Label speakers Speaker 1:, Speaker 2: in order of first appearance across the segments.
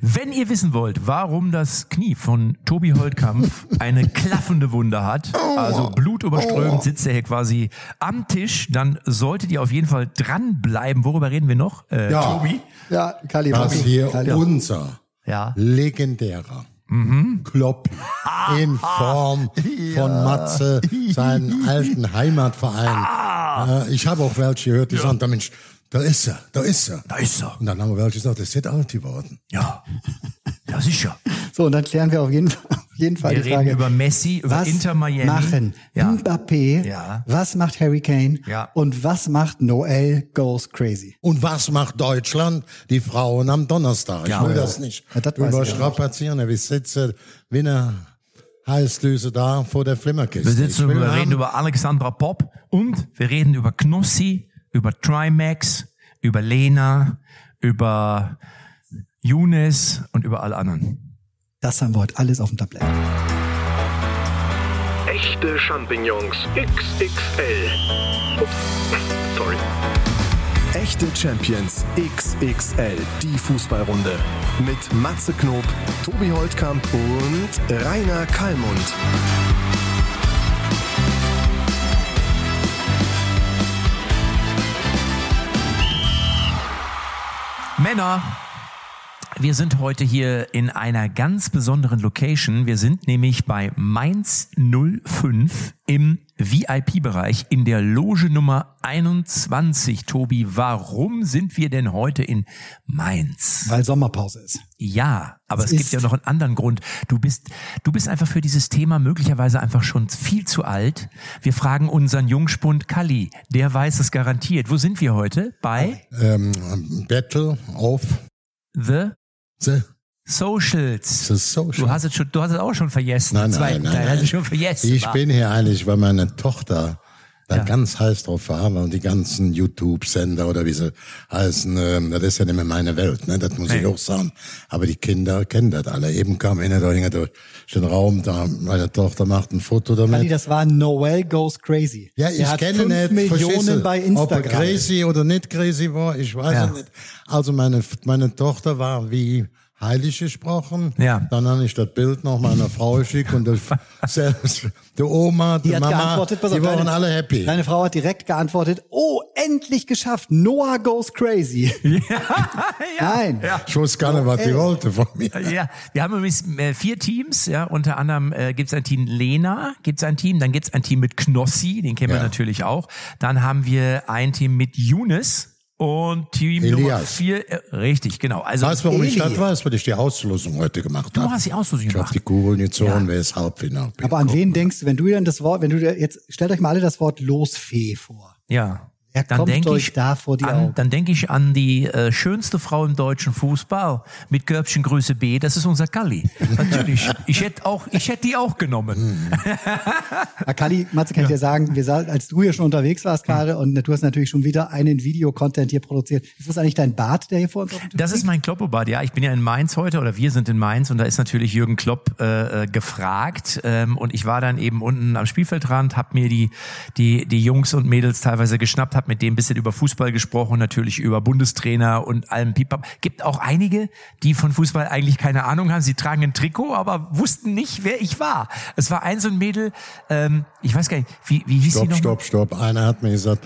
Speaker 1: Wenn ihr wissen wollt, warum das Knie von Tobi Holtkampf eine klaffende Wunde hat, also blutüberströmend sitzt er hier quasi am Tisch, dann solltet ihr auf jeden Fall dranbleiben. Worüber reden wir noch, äh,
Speaker 2: Ja.
Speaker 1: Tobi?
Speaker 3: Ja, Kali,
Speaker 2: Das
Speaker 3: Bobby,
Speaker 2: hier
Speaker 3: Kali.
Speaker 2: unser
Speaker 1: Ja.
Speaker 2: legendärer Klopp in Form von Matze, seinen alten Heimatverein. Äh, ich habe auch welche gehört, die sagen, da Mensch, da ist er, da ist er.
Speaker 1: Da ist er.
Speaker 2: Und dann haben wir welche gesagt, das ist alt geworden.
Speaker 1: Ja. Ja, sicher.
Speaker 3: So, und dann klären wir auf jeden Fall, auf jeden Fall
Speaker 1: Wir
Speaker 3: die
Speaker 1: reden
Speaker 3: Frage.
Speaker 1: über Messi, über
Speaker 3: was
Speaker 1: Inter Miami.
Speaker 3: machen
Speaker 1: Ja.
Speaker 3: Mbappé?
Speaker 1: Ja.
Speaker 3: Was macht Harry Kane?
Speaker 1: Ja.
Speaker 3: Und was macht Noel Goes Crazy?
Speaker 2: Und was macht Deutschland? Die Frauen am Donnerstag.
Speaker 1: Ja.
Speaker 2: ich will
Speaker 1: Ja.
Speaker 2: das nicht
Speaker 3: Ja, das ich
Speaker 2: überstrapazieren. Wir sitzen wie eine Heißdüse da vor der Flimmerkiste.
Speaker 1: Wir sitzen,
Speaker 2: Ich
Speaker 1: wir
Speaker 2: haben-
Speaker 1: reden über Alexandra Pop und wir reden über Knossi, über Trimax, über Lena, über Younes und über alle anderen.
Speaker 3: Das haben wir heute alles auf dem Tablett.
Speaker 4: Echte Champignons XXL. Ups, sorry.
Speaker 5: Echte Champions XXL, die Fußballrunde. Mit Matze Knob, Tobi Holtkamp und Rainer Kallmund.
Speaker 1: Männer, wir sind heute hier in einer ganz besonderen Location. Wir sind nämlich bei Mainz 05 im VIP-Bereich in der Loge Nummer 21. Tobi, warum sind wir denn heute in Mainz?
Speaker 3: Weil Sommerpause ist.
Speaker 1: Ja, aber es,
Speaker 3: Es
Speaker 1: gibt ja noch einen anderen Grund. Du bist, du bist einfach für dieses Thema möglicherweise einfach schon viel zu alt. Wir fragen unseren Jungspund Kalli, der weiß es garantiert. Wo sind wir heute? Bei
Speaker 2: ähm, Battle of
Speaker 1: The
Speaker 2: the,
Speaker 1: Socials.
Speaker 2: the Social.
Speaker 1: Du hast es schon, du hast es auch schon vergessen.
Speaker 2: Nein, nein,
Speaker 1: Teil
Speaker 2: nein,
Speaker 1: hast du
Speaker 2: nein.
Speaker 1: schon vergessen.
Speaker 2: Ich
Speaker 1: wa?
Speaker 2: bin hier eigentlich, weil meine Tochter da
Speaker 1: Ja.
Speaker 2: ganz heiß drauf war, weil die ganzen YouTube-Sender oder wie sie heißen, ähm, das ist ja nicht mehr meine Welt, ne? das muss
Speaker 1: Nee.
Speaker 2: ich auch sagen. Aber die Kinder kennen das alle. Eben kam einer durch den Raum, da meine Tochter macht ein Foto
Speaker 3: Kali,
Speaker 2: damit.
Speaker 3: das war Noel Goes Crazy.
Speaker 2: Ja,
Speaker 3: Der
Speaker 2: ich
Speaker 3: hat
Speaker 2: kenne nicht,
Speaker 3: Millionen bei
Speaker 2: ob er
Speaker 3: Instagram.
Speaker 2: crazy oder nicht crazy war, ich weiß
Speaker 1: Ja.
Speaker 2: es nicht. Also meine, meine Tochter war wie heilig gesprochen.
Speaker 1: Ja.
Speaker 2: Dann habe ich das Bild noch meiner Frau geschickt und das, selbst die Oma, die,
Speaker 3: Die hat
Speaker 2: Mama,
Speaker 3: geantwortet,
Speaker 2: die waren
Speaker 3: deine-
Speaker 2: alle happy.
Speaker 3: Deine Frau hat direkt geantwortet, oh, endlich geschafft, Noah goes crazy. Nein.
Speaker 1: Ja.
Speaker 2: Ich wusste gar nicht, was die wollte von mir.
Speaker 1: Ja, wir haben übrigens äh, vier Teams, ja, unter anderem äh, gibt es ein Team Lena, gibt es ein Team, dann gibt es ein Team mit Knossi, den kennen wir
Speaker 2: Ja.
Speaker 1: natürlich auch. Dann haben wir ein Team mit Younes und Team Nummer
Speaker 2: Elias.
Speaker 1: vier, äh, richtig, genau. Also
Speaker 2: Weißt du, warum ich
Speaker 3: Eli.
Speaker 2: das weiß? Weil ich die Auslosung heute gemacht habe.
Speaker 1: Du hast die Auslosung
Speaker 2: Ich habe
Speaker 1: gemacht.
Speaker 2: die Kugeln gezogen,
Speaker 1: Ja.
Speaker 2: wer ist Halbfinale.
Speaker 3: Aber an wen denkst du, wenn du dann das Wort, wenn du dir jetzt, stellt euch mal alle das Wort Losfee vor.
Speaker 1: Ja.
Speaker 3: Wer
Speaker 1: dann denke ich
Speaker 3: da vor die
Speaker 1: an,
Speaker 3: Augen?
Speaker 1: Dann denke ich an die äh, schönste Frau im deutschen Fußball mit Körbchen Größe B. Das ist unser Kalli. Natürlich. Ich hätte auch, ich hätte die auch genommen.
Speaker 3: Ah, Kali, Matze, kann ich dir sagen, wir als du hier schon unterwegs warst gerade und du hast natürlich schon wieder einen Videocontent hier produziert. Ist das eigentlich dein Bart, der hier vor uns auf
Speaker 1: Das ist mein Kloppobad, ja. Ich bin ja in Mainz heute oder wir sind in Mainz und da ist natürlich Jürgen Klopp äh, äh, gefragt ähm, und ich war dann eben unten am Spielfeldrand, hab mir die die die Jungs und Mädels teilweise geschnappt, hab mit denen ein bisschen über Fußball gesprochen, natürlich über Bundestrainer und allem Pipap. Gibt auch einige, die von Fußball eigentlich keine Ahnung haben. Sie tragen ein Trikot, aber wussten nicht, wer ich war. Es war ein so ein Mädel, ähm, ich weiß gar nicht, wie wie hieß sie
Speaker 2: Stopp,
Speaker 1: noch?
Speaker 2: stopp, stopp. Einer hat mir gesagt,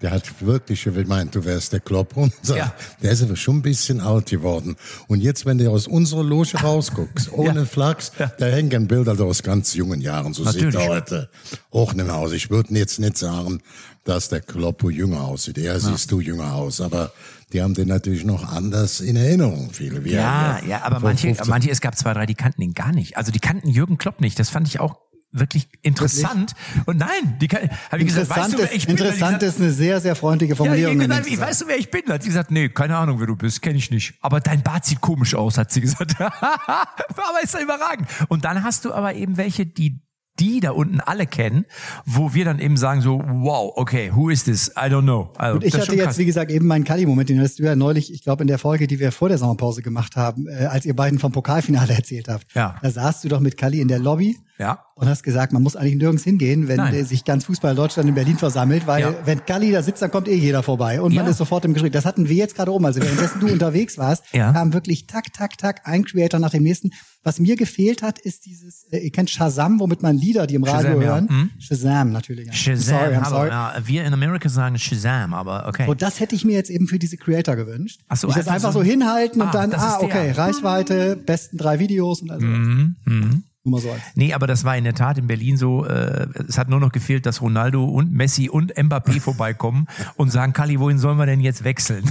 Speaker 2: der hat wirklich gemeint, du wärst der Klopp. Und sagt,
Speaker 1: Ja.
Speaker 2: der ist aber schon ein bisschen alt geworden. Und jetzt, wenn du aus unserer Loge rausguckst, ohne Flachs, da hängen Bilder aus ganz jungen Jahren. So sieht
Speaker 1: Natürlich.
Speaker 2: er heute auch nicht mehr aus. Ich würde jetzt nicht sagen, dass der Kloppo jünger aussieht. Er siehst du jünger aus. Aber die haben den natürlich noch anders in Erinnerung, viele. wie
Speaker 1: Ja,
Speaker 2: er
Speaker 1: ja, aber manche,
Speaker 2: 15
Speaker 1: manche, es gab zwei, drei, die kannten ihn gar nicht. Also die kannten Jürgen Klopp nicht. Das fand ich auch wirklich interessant. Und nein, die kann, habe ich gesagt, weißt
Speaker 3: Interessant,
Speaker 1: du, wer
Speaker 3: ist,
Speaker 1: ich bin?
Speaker 3: Interessant
Speaker 1: gesagt,
Speaker 3: ist eine sehr, sehr freundliche
Speaker 1: ja, ich,
Speaker 3: Formulierung.
Speaker 1: gesagt,
Speaker 3: nämlich
Speaker 1: ich
Speaker 3: gesagt.
Speaker 1: weißt du, wer ich bin? Hat sie gesagt, nee, keine Ahnung, wer du bist, kenne ich nicht. Aber dein Bart sieht komisch aus, hat sie gesagt. aber ist ja überragend. Und dann hast du aber eben welche, die die da unten alle kennen, wo wir dann eben sagen so, wow, okay, who is this? I don't know. Also,
Speaker 3: Und ich hatte jetzt,
Speaker 1: krass.
Speaker 3: wie gesagt, eben meinen Kali-Moment, den hast du ja neulich, ich glaube, in der Folge, die wir vor der Sommerpause gemacht haben, äh, als ihr beiden vom Pokalfinale erzählt habt.
Speaker 1: Ja.
Speaker 3: Da saßt du doch mit Kali in der Lobby
Speaker 1: Ja.
Speaker 3: und hast gesagt, man muss eigentlich nirgends hingehen, wenn
Speaker 1: Nein.
Speaker 3: sich ganz Fußball Deutschland in Berlin versammelt, weil
Speaker 1: Ja.
Speaker 3: wenn Galli da sitzt, dann kommt eh jeder vorbei und man
Speaker 1: Ja.
Speaker 3: ist sofort im Gespräch. Das hatten wir jetzt gerade oben. Also währenddessen du unterwegs warst,
Speaker 1: Ja.
Speaker 3: kam wirklich tak, tak, tak, ein Creator nach dem nächsten. Was mir gefehlt hat, ist dieses, äh, ihr kennt Shazam, womit man Lieder, die im Radio
Speaker 1: Shazam, ja.
Speaker 3: hören.
Speaker 1: Mhm.
Speaker 3: Shazam natürlich. I'm
Speaker 1: Shazam,
Speaker 3: sorry, I'm sorry.
Speaker 1: Ja, wir in Amerika sagen Shazam, aber okay.
Speaker 3: Und das hätte ich mir jetzt eben für diese Creator gewünscht.
Speaker 1: Ach so,
Speaker 3: ich das
Speaker 1: einfach
Speaker 3: einfach
Speaker 1: so-
Speaker 3: so hinhalten
Speaker 1: Ah,
Speaker 3: und dann, ah, okay, Reichweite, besten drei Videos und also.
Speaker 1: Mhm, mhm.
Speaker 3: Nur mal so als.
Speaker 1: Nee, aber das war in der Tat in Berlin so, äh, es hat nur noch gefehlt, dass Ronaldo und Messi und Mbappé vorbeikommen und sagen, Kali, wohin sollen wir denn jetzt wechseln?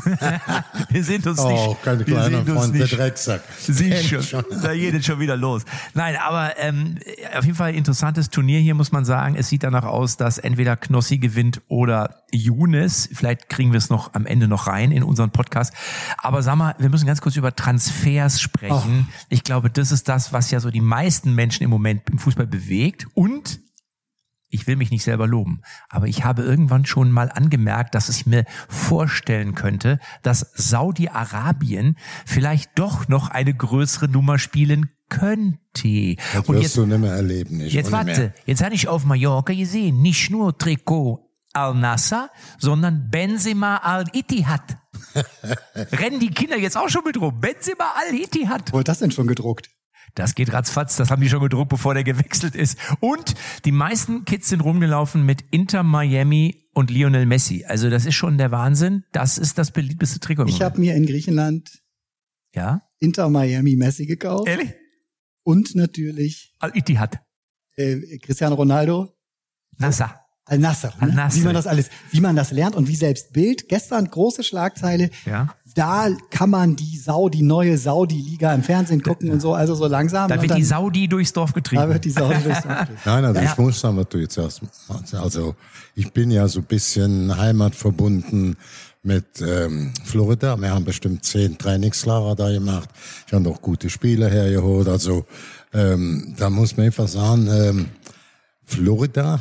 Speaker 1: wir sind uns nicht.
Speaker 2: Oh, keine
Speaker 1: wir
Speaker 2: kleine
Speaker 1: sind uns
Speaker 2: Freund, der. Drecksack.
Speaker 1: Sieh schon, da geht es schon wieder los. Nein, aber ähm, auf jeden Fall ein interessantes Turnier hier, muss man sagen. Es sieht danach aus, dass entweder Knossi gewinnt oder Younes. Vielleicht kriegen wir es noch am Ende noch rein in unseren Podcast. Aber sag mal, wir müssen ganz kurz über Transfers sprechen. Ich glaube, das ist das, was ja so die meisten Menschen im Moment im Fußball bewegt. Und ich will mich nicht selber loben, aber ich habe irgendwann schon mal angemerkt, dass ich mir vorstellen könnte, dass Saudi-Arabien vielleicht doch noch eine größere Nummer spielen könnte.
Speaker 2: Das
Speaker 1: Und jetzt,
Speaker 2: du nicht mehr erleben. Nicht
Speaker 1: jetzt warte,
Speaker 2: mehr.
Speaker 1: jetzt habe ich auf Mallorca gesehen, nicht nur Trikot Al-Nassr, sondern Benzema Al-Ittihad. Rennen die Kinder jetzt auch schon mit rum? Benzema Al-Ittihad.
Speaker 3: Wo wird das denn schon gedruckt?
Speaker 1: Das geht ratzfatz, das haben die schon gedruckt, bevor der gewechselt ist. Und die meisten Kids sind rumgelaufen mit Inter Miami und Lionel Messi. Also das ist schon der Wahnsinn. Das ist das beliebteste Trikot.
Speaker 3: Ich habe mir in Griechenland
Speaker 1: ja,
Speaker 3: Inter Miami Messi gekauft
Speaker 1: ehrlich?
Speaker 3: und natürlich
Speaker 1: Al-Ittihad.
Speaker 3: äh, Cristiano Ronaldo.
Speaker 1: Nasser.
Speaker 3: Al-Nasser, ne? Wie man das alles, wie man das lernt und wie selbst Bild. Gestern große Schlagzeile.
Speaker 1: Ja.
Speaker 3: Da kann man die Saudi, neue Saudi-Liga im Fernsehen gucken und so, also so langsam.
Speaker 1: Da wird
Speaker 3: dann,
Speaker 1: die Saudi durchs Dorf getrieben.
Speaker 3: da wird die Saudi durchs Dorf getrieben.
Speaker 2: Nein, also
Speaker 1: Ja.
Speaker 2: ich muss sagen, was du jetzt sagst. Also ich bin ja so ein bisschen heimatverbunden mit ähm, Florida. Wir haben bestimmt zehn Trainingslager da gemacht. Ich habe auch gute Spieler hergeholt. Also ähm, da muss man einfach sagen, ähm, Florida,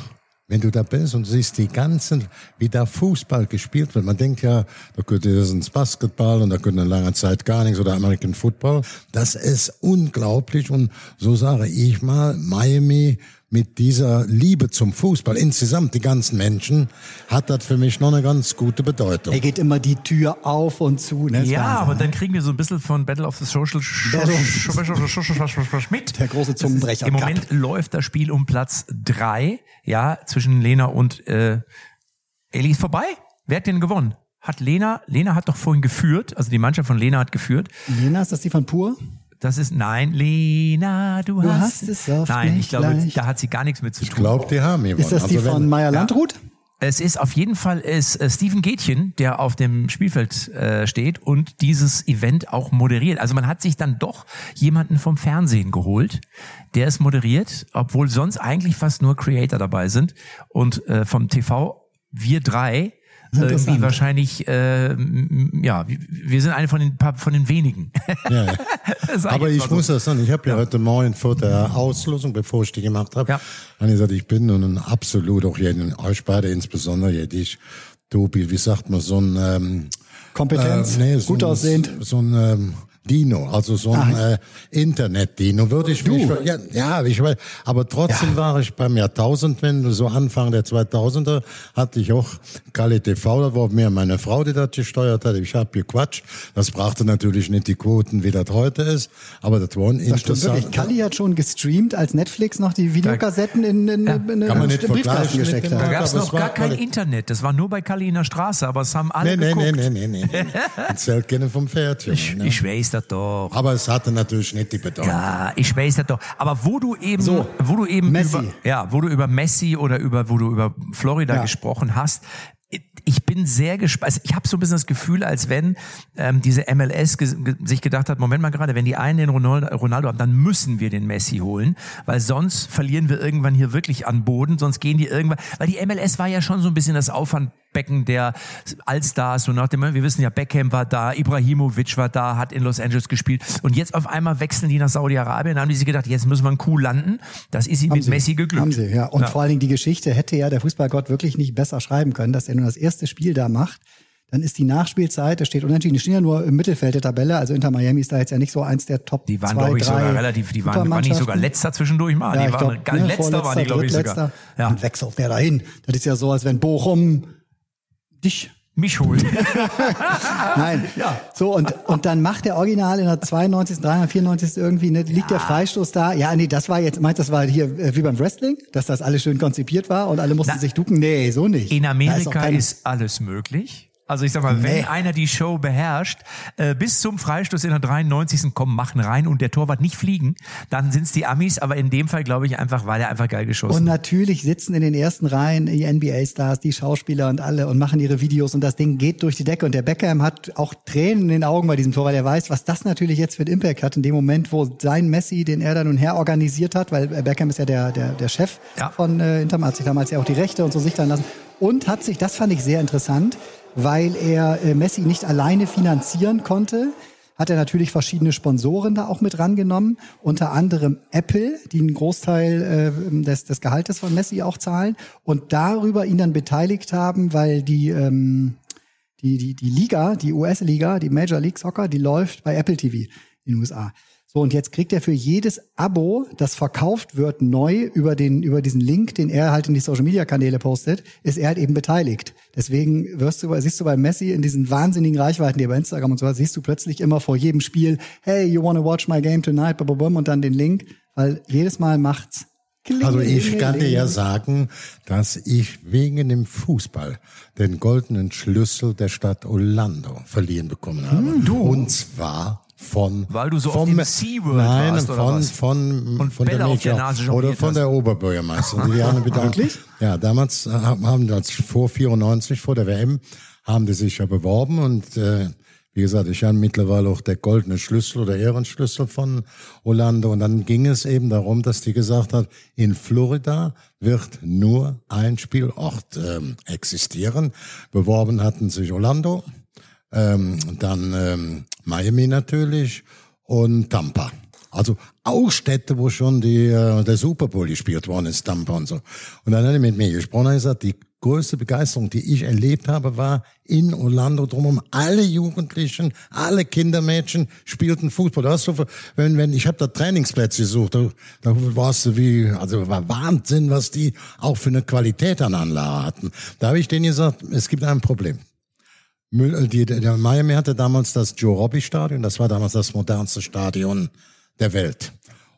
Speaker 2: wenn du da bist und siehst die ganzen, wie da Fußball gespielt wird. Man denkt ja, da könnte das ins Basketball und da könnte eine lange Zeit gar nichts oder American Football. Das ist unglaublich und so sage ich mal, Miami mit dieser Liebe zum Fußball, insgesamt die ganzen Menschen, hat das für mich noch eine ganz gute Bedeutung.
Speaker 3: Er geht immer die Tür auf und zu. Ne?
Speaker 1: Ja,
Speaker 3: Wahnsinn,
Speaker 1: aber
Speaker 3: ne?
Speaker 1: dann kriegen wir so ein bisschen von Battle of the Social mit.
Speaker 3: Der große Zungenbrecher.
Speaker 1: Im Moment läuft das Spiel um Platz drei, ja, zwischen Lena und äh, Eli ist vorbei. Wer hat denn gewonnen? Hat Lena, Lena hat doch vorhin geführt, also die Mannschaft von Lena hat geführt.
Speaker 3: Lena, ist das die von Pur?
Speaker 1: Das ist, nein, Lena, du,
Speaker 3: Du
Speaker 1: hast,
Speaker 3: hast es oft
Speaker 1: Nein, ich glaube,
Speaker 3: leicht.
Speaker 1: da hat sie gar nichts mit zu
Speaker 2: Ich
Speaker 1: tun.
Speaker 2: glaube, die haben gewonnen.
Speaker 3: Ist das die
Speaker 2: Also wenn-
Speaker 3: von Meier Landrut?
Speaker 1: Es ist auf jeden Fall ist äh, Steven Gätchen, der auf dem Spielfeld äh, steht und dieses Event auch moderiert. Also man hat sich dann doch jemanden vom Fernsehen geholt, der es moderiert, obwohl sonst eigentlich fast nur Creator dabei sind. Und äh, vom TV wir drei irgendwie
Speaker 3: Interessant.
Speaker 1: wahrscheinlich, äh, ja, wir- sind eine von den paar- von den wenigen.
Speaker 2: Ja, ja. Aber ich
Speaker 1: so.
Speaker 2: muss das sagen, ich habe ja, heute Morgen vor der Auslosung, bevor ich die gemacht habe,
Speaker 1: Ja.
Speaker 2: habe ich gesagt, ich bin nun ein absolut, auch jeden, euch beide insbesondere, ja, dich, Tobi, wie sagt man, so ein ähm,
Speaker 3: Kompetenz,
Speaker 2: äh, nee, so
Speaker 3: gut
Speaker 2: ein,
Speaker 3: aussehend.
Speaker 2: So ein ähm, Dino, also so ein äh, Internet-Dino, würde ich mich, ja, ja, ich weiß, aber trotzdem war ich beim Jahrtausendwende, so Anfang der 2000er, hatte ich auch Kali TV, da war mir meine Frau, die das gesteuert hat, ich habe gequatscht, das brachte natürlich nicht die Quoten, wie das heute ist, aber das war ein interessant.
Speaker 3: Kalli hat schon gestreamt, als Netflix noch die Videokassetten in, in, in, in
Speaker 2: Kann man nicht
Speaker 3: den Briefkasten gesteckt
Speaker 2: dem-
Speaker 1: Da
Speaker 3: hat.
Speaker 1: gab es noch gar kein
Speaker 2: Quali-
Speaker 1: Internet. Das war nur bei Kali in der Straße, aber es haben alle
Speaker 2: Nee, nee,
Speaker 1: geguckt.
Speaker 2: nee, nee, nee, nee. Erzählt gerne vom Pferdchen.
Speaker 1: Ich,
Speaker 2: ne?
Speaker 1: ich weiß das doch.
Speaker 2: Aber es hatte natürlich nicht die Bedeutung.
Speaker 1: Ja, ich weiß das doch. Aber wo du eben,
Speaker 3: So,
Speaker 1: wo du eben
Speaker 3: Messi.
Speaker 1: über, ja, wo du über Messi oder über, wo du über Florida
Speaker 3: Ja.
Speaker 1: gesprochen hast, ich bin sehr gespannt. Also ich habe so ein bisschen das Gefühl, als wenn ähm, diese MLS ge sich gedacht hat, Moment mal gerade, wenn die einen den Ronaldo, Ronaldo haben, dann müssen wir den Messi holen, weil sonst verlieren wir irgendwann hier wirklich an Boden, sonst gehen die irgendwann, weil die MLS war ja schon so ein bisschen das Auffangbecken der Allstars, so nach dem, wir wissen ja, Beckham war da, Ibrahimovic war da, hat in Los Angeles gespielt und jetzt auf einmal wechseln die nach Saudi-Arabien, dann haben die sich gedacht, jetzt müssen wir einen Coup landen, das ist ihm mit
Speaker 3: sie.
Speaker 1: Messi geglückt.
Speaker 3: Haben sie, ja. Und
Speaker 1: Ja.
Speaker 3: vor allen Dingen die Geschichte hätte ja der Fußballgott wirklich nicht besser schreiben können, dass er nur das erste Spiel da macht. dann ist die Nachspielzeit, da steht unentschieden, die stehen ja nur im Mittelfeld der Tabelle, also Inter Miami ist da jetzt ja nicht so eins der Top
Speaker 1: Die waren, glaube ich, sogar relativ, die waren, waren nicht sogar letzter zwischendurch mal.
Speaker 3: Ja,
Speaker 1: die waren,
Speaker 3: glaub, ne,
Speaker 1: letzter waren die, glaube ich, sogar. Ja.
Speaker 3: Dann wechselt der dahin. Das ist ja so, als wenn Bochum dich
Speaker 1: Mich holt.
Speaker 3: Nein. ja. So, und, und dann macht der Original in der 92., 394. irgendwie, ne, liegt der Freistoß da. Ja, nee, das war jetzt, meinst du, das war hier äh, wie beim Wrestling, dass das alles schön konzipiert war und alle mussten
Speaker 1: Na,
Speaker 3: sich ducken? Nee, so nicht.
Speaker 1: In
Speaker 3: ist
Speaker 1: Amerika
Speaker 3: keine-
Speaker 1: ist alles möglich. Also ich sag mal, wenn
Speaker 3: Nee.
Speaker 1: einer die Show beherrscht, äh, bis zum Freistoß in der 93. kommen, machen rein und der Torwart nicht fliegen, dann sind's die Amis, aber in dem Fall glaube ich einfach, weil er einfach geil
Speaker 3: Und
Speaker 1: geschossen. hat.
Speaker 3: natürlich sitzen in den ersten Reihen die NBA-Stars, die Schauspieler und alle und machen ihre Videos und das Ding geht durch die Decke. Und der Beckham hat auch Tränen in den Augen bei diesem Tor, weil er weiß, was das natürlich jetzt für einen Impact hat in dem Moment, wo sein Messi, den er dann nun her organisiert hat, weil Beckham ist ja der, der, der Chef
Speaker 1: Ja.
Speaker 3: von äh, Inter, hat sich damals ja auch die Rechte und so sichtern lassen. Und hat sich, das fand ich sehr interessant, weil er äh, Messi nicht alleine finanzieren konnte, hat er natürlich verschiedene Sponsoren da auch mit rangenommen, unter anderem Apple, die einen Großteil äh, des, des Gehaltes von Messi auch zahlen und darüber ihn dann beteiligt haben, weil die ähm, die, die, die Liga, die US-Liga, die Major League Soccer, die läuft bei Apple TV in den USA. So, und jetzt kriegt er für jedes Abo, das verkauft wird, neu über den, über diesen Link, den er halt in die Social Media Kanäle postet, ist er halt eben beteiligt. Deswegen wirst du, siehst du bei Messi in diesen wahnsinnigen Reichweiten, die er bei Instagram und so hat, siehst du plötzlich immer vor jedem Spiel, hey, you wanna watch my game tonight, bababum, und dann den Link, weil jedes Mal macht's.
Speaker 2: Also ich kann dir ja sagen, dass ich wegen dem Fußball den goldenen Schlüssel der Stadt Orlando verliehen bekommen habe. Und zwar von
Speaker 1: Weil du so
Speaker 2: vom,
Speaker 1: oft im SeaWorld
Speaker 2: Nein,
Speaker 1: warst, oder
Speaker 2: von,
Speaker 1: was?
Speaker 2: von,
Speaker 1: Und
Speaker 2: von
Speaker 1: Bälle
Speaker 2: der Mädchen- oder von
Speaker 1: hast.
Speaker 2: der Oberbürgermeisterin. Die haben
Speaker 3: Wirklich?
Speaker 2: Ja, damals äh, haben das vor 94 vor der WM haben die sich ja beworben und äh, wie gesagt, ich habe mittlerweile auch der goldene Schlüssel oder Ehrenschlüssel von Orlando. Und dann ging es eben darum, dass die gesagt hat, in Florida wird nur ein Spielort ähm, existieren. Beworben hatten sich Orlando, ähm, dann ähm, Miami natürlich und Tampa. Also auch Städte, wo schon die, äh, der Super Bowl gespielt worden ist, Tampa und so. Und dann hat er mit mir gesprochen und gesagt, die größte Begeisterung, die ich erlebt habe, war in Orlando drumherum. Alle Jugendlichen, alle Kindermädchen spielten Fußball. Da hast du, wenn, wenn, ich habe da Trainingsplätze gesucht, da, da warst du wie, also war Wahnsinn, was die auch für eine Qualität an Anlage hatten. Da habe ich denen gesagt, es gibt ein Problem. Müll- Die, der Miami hatte damals das Joe Robbie Stadion, das war damals das modernste Stadion der Welt.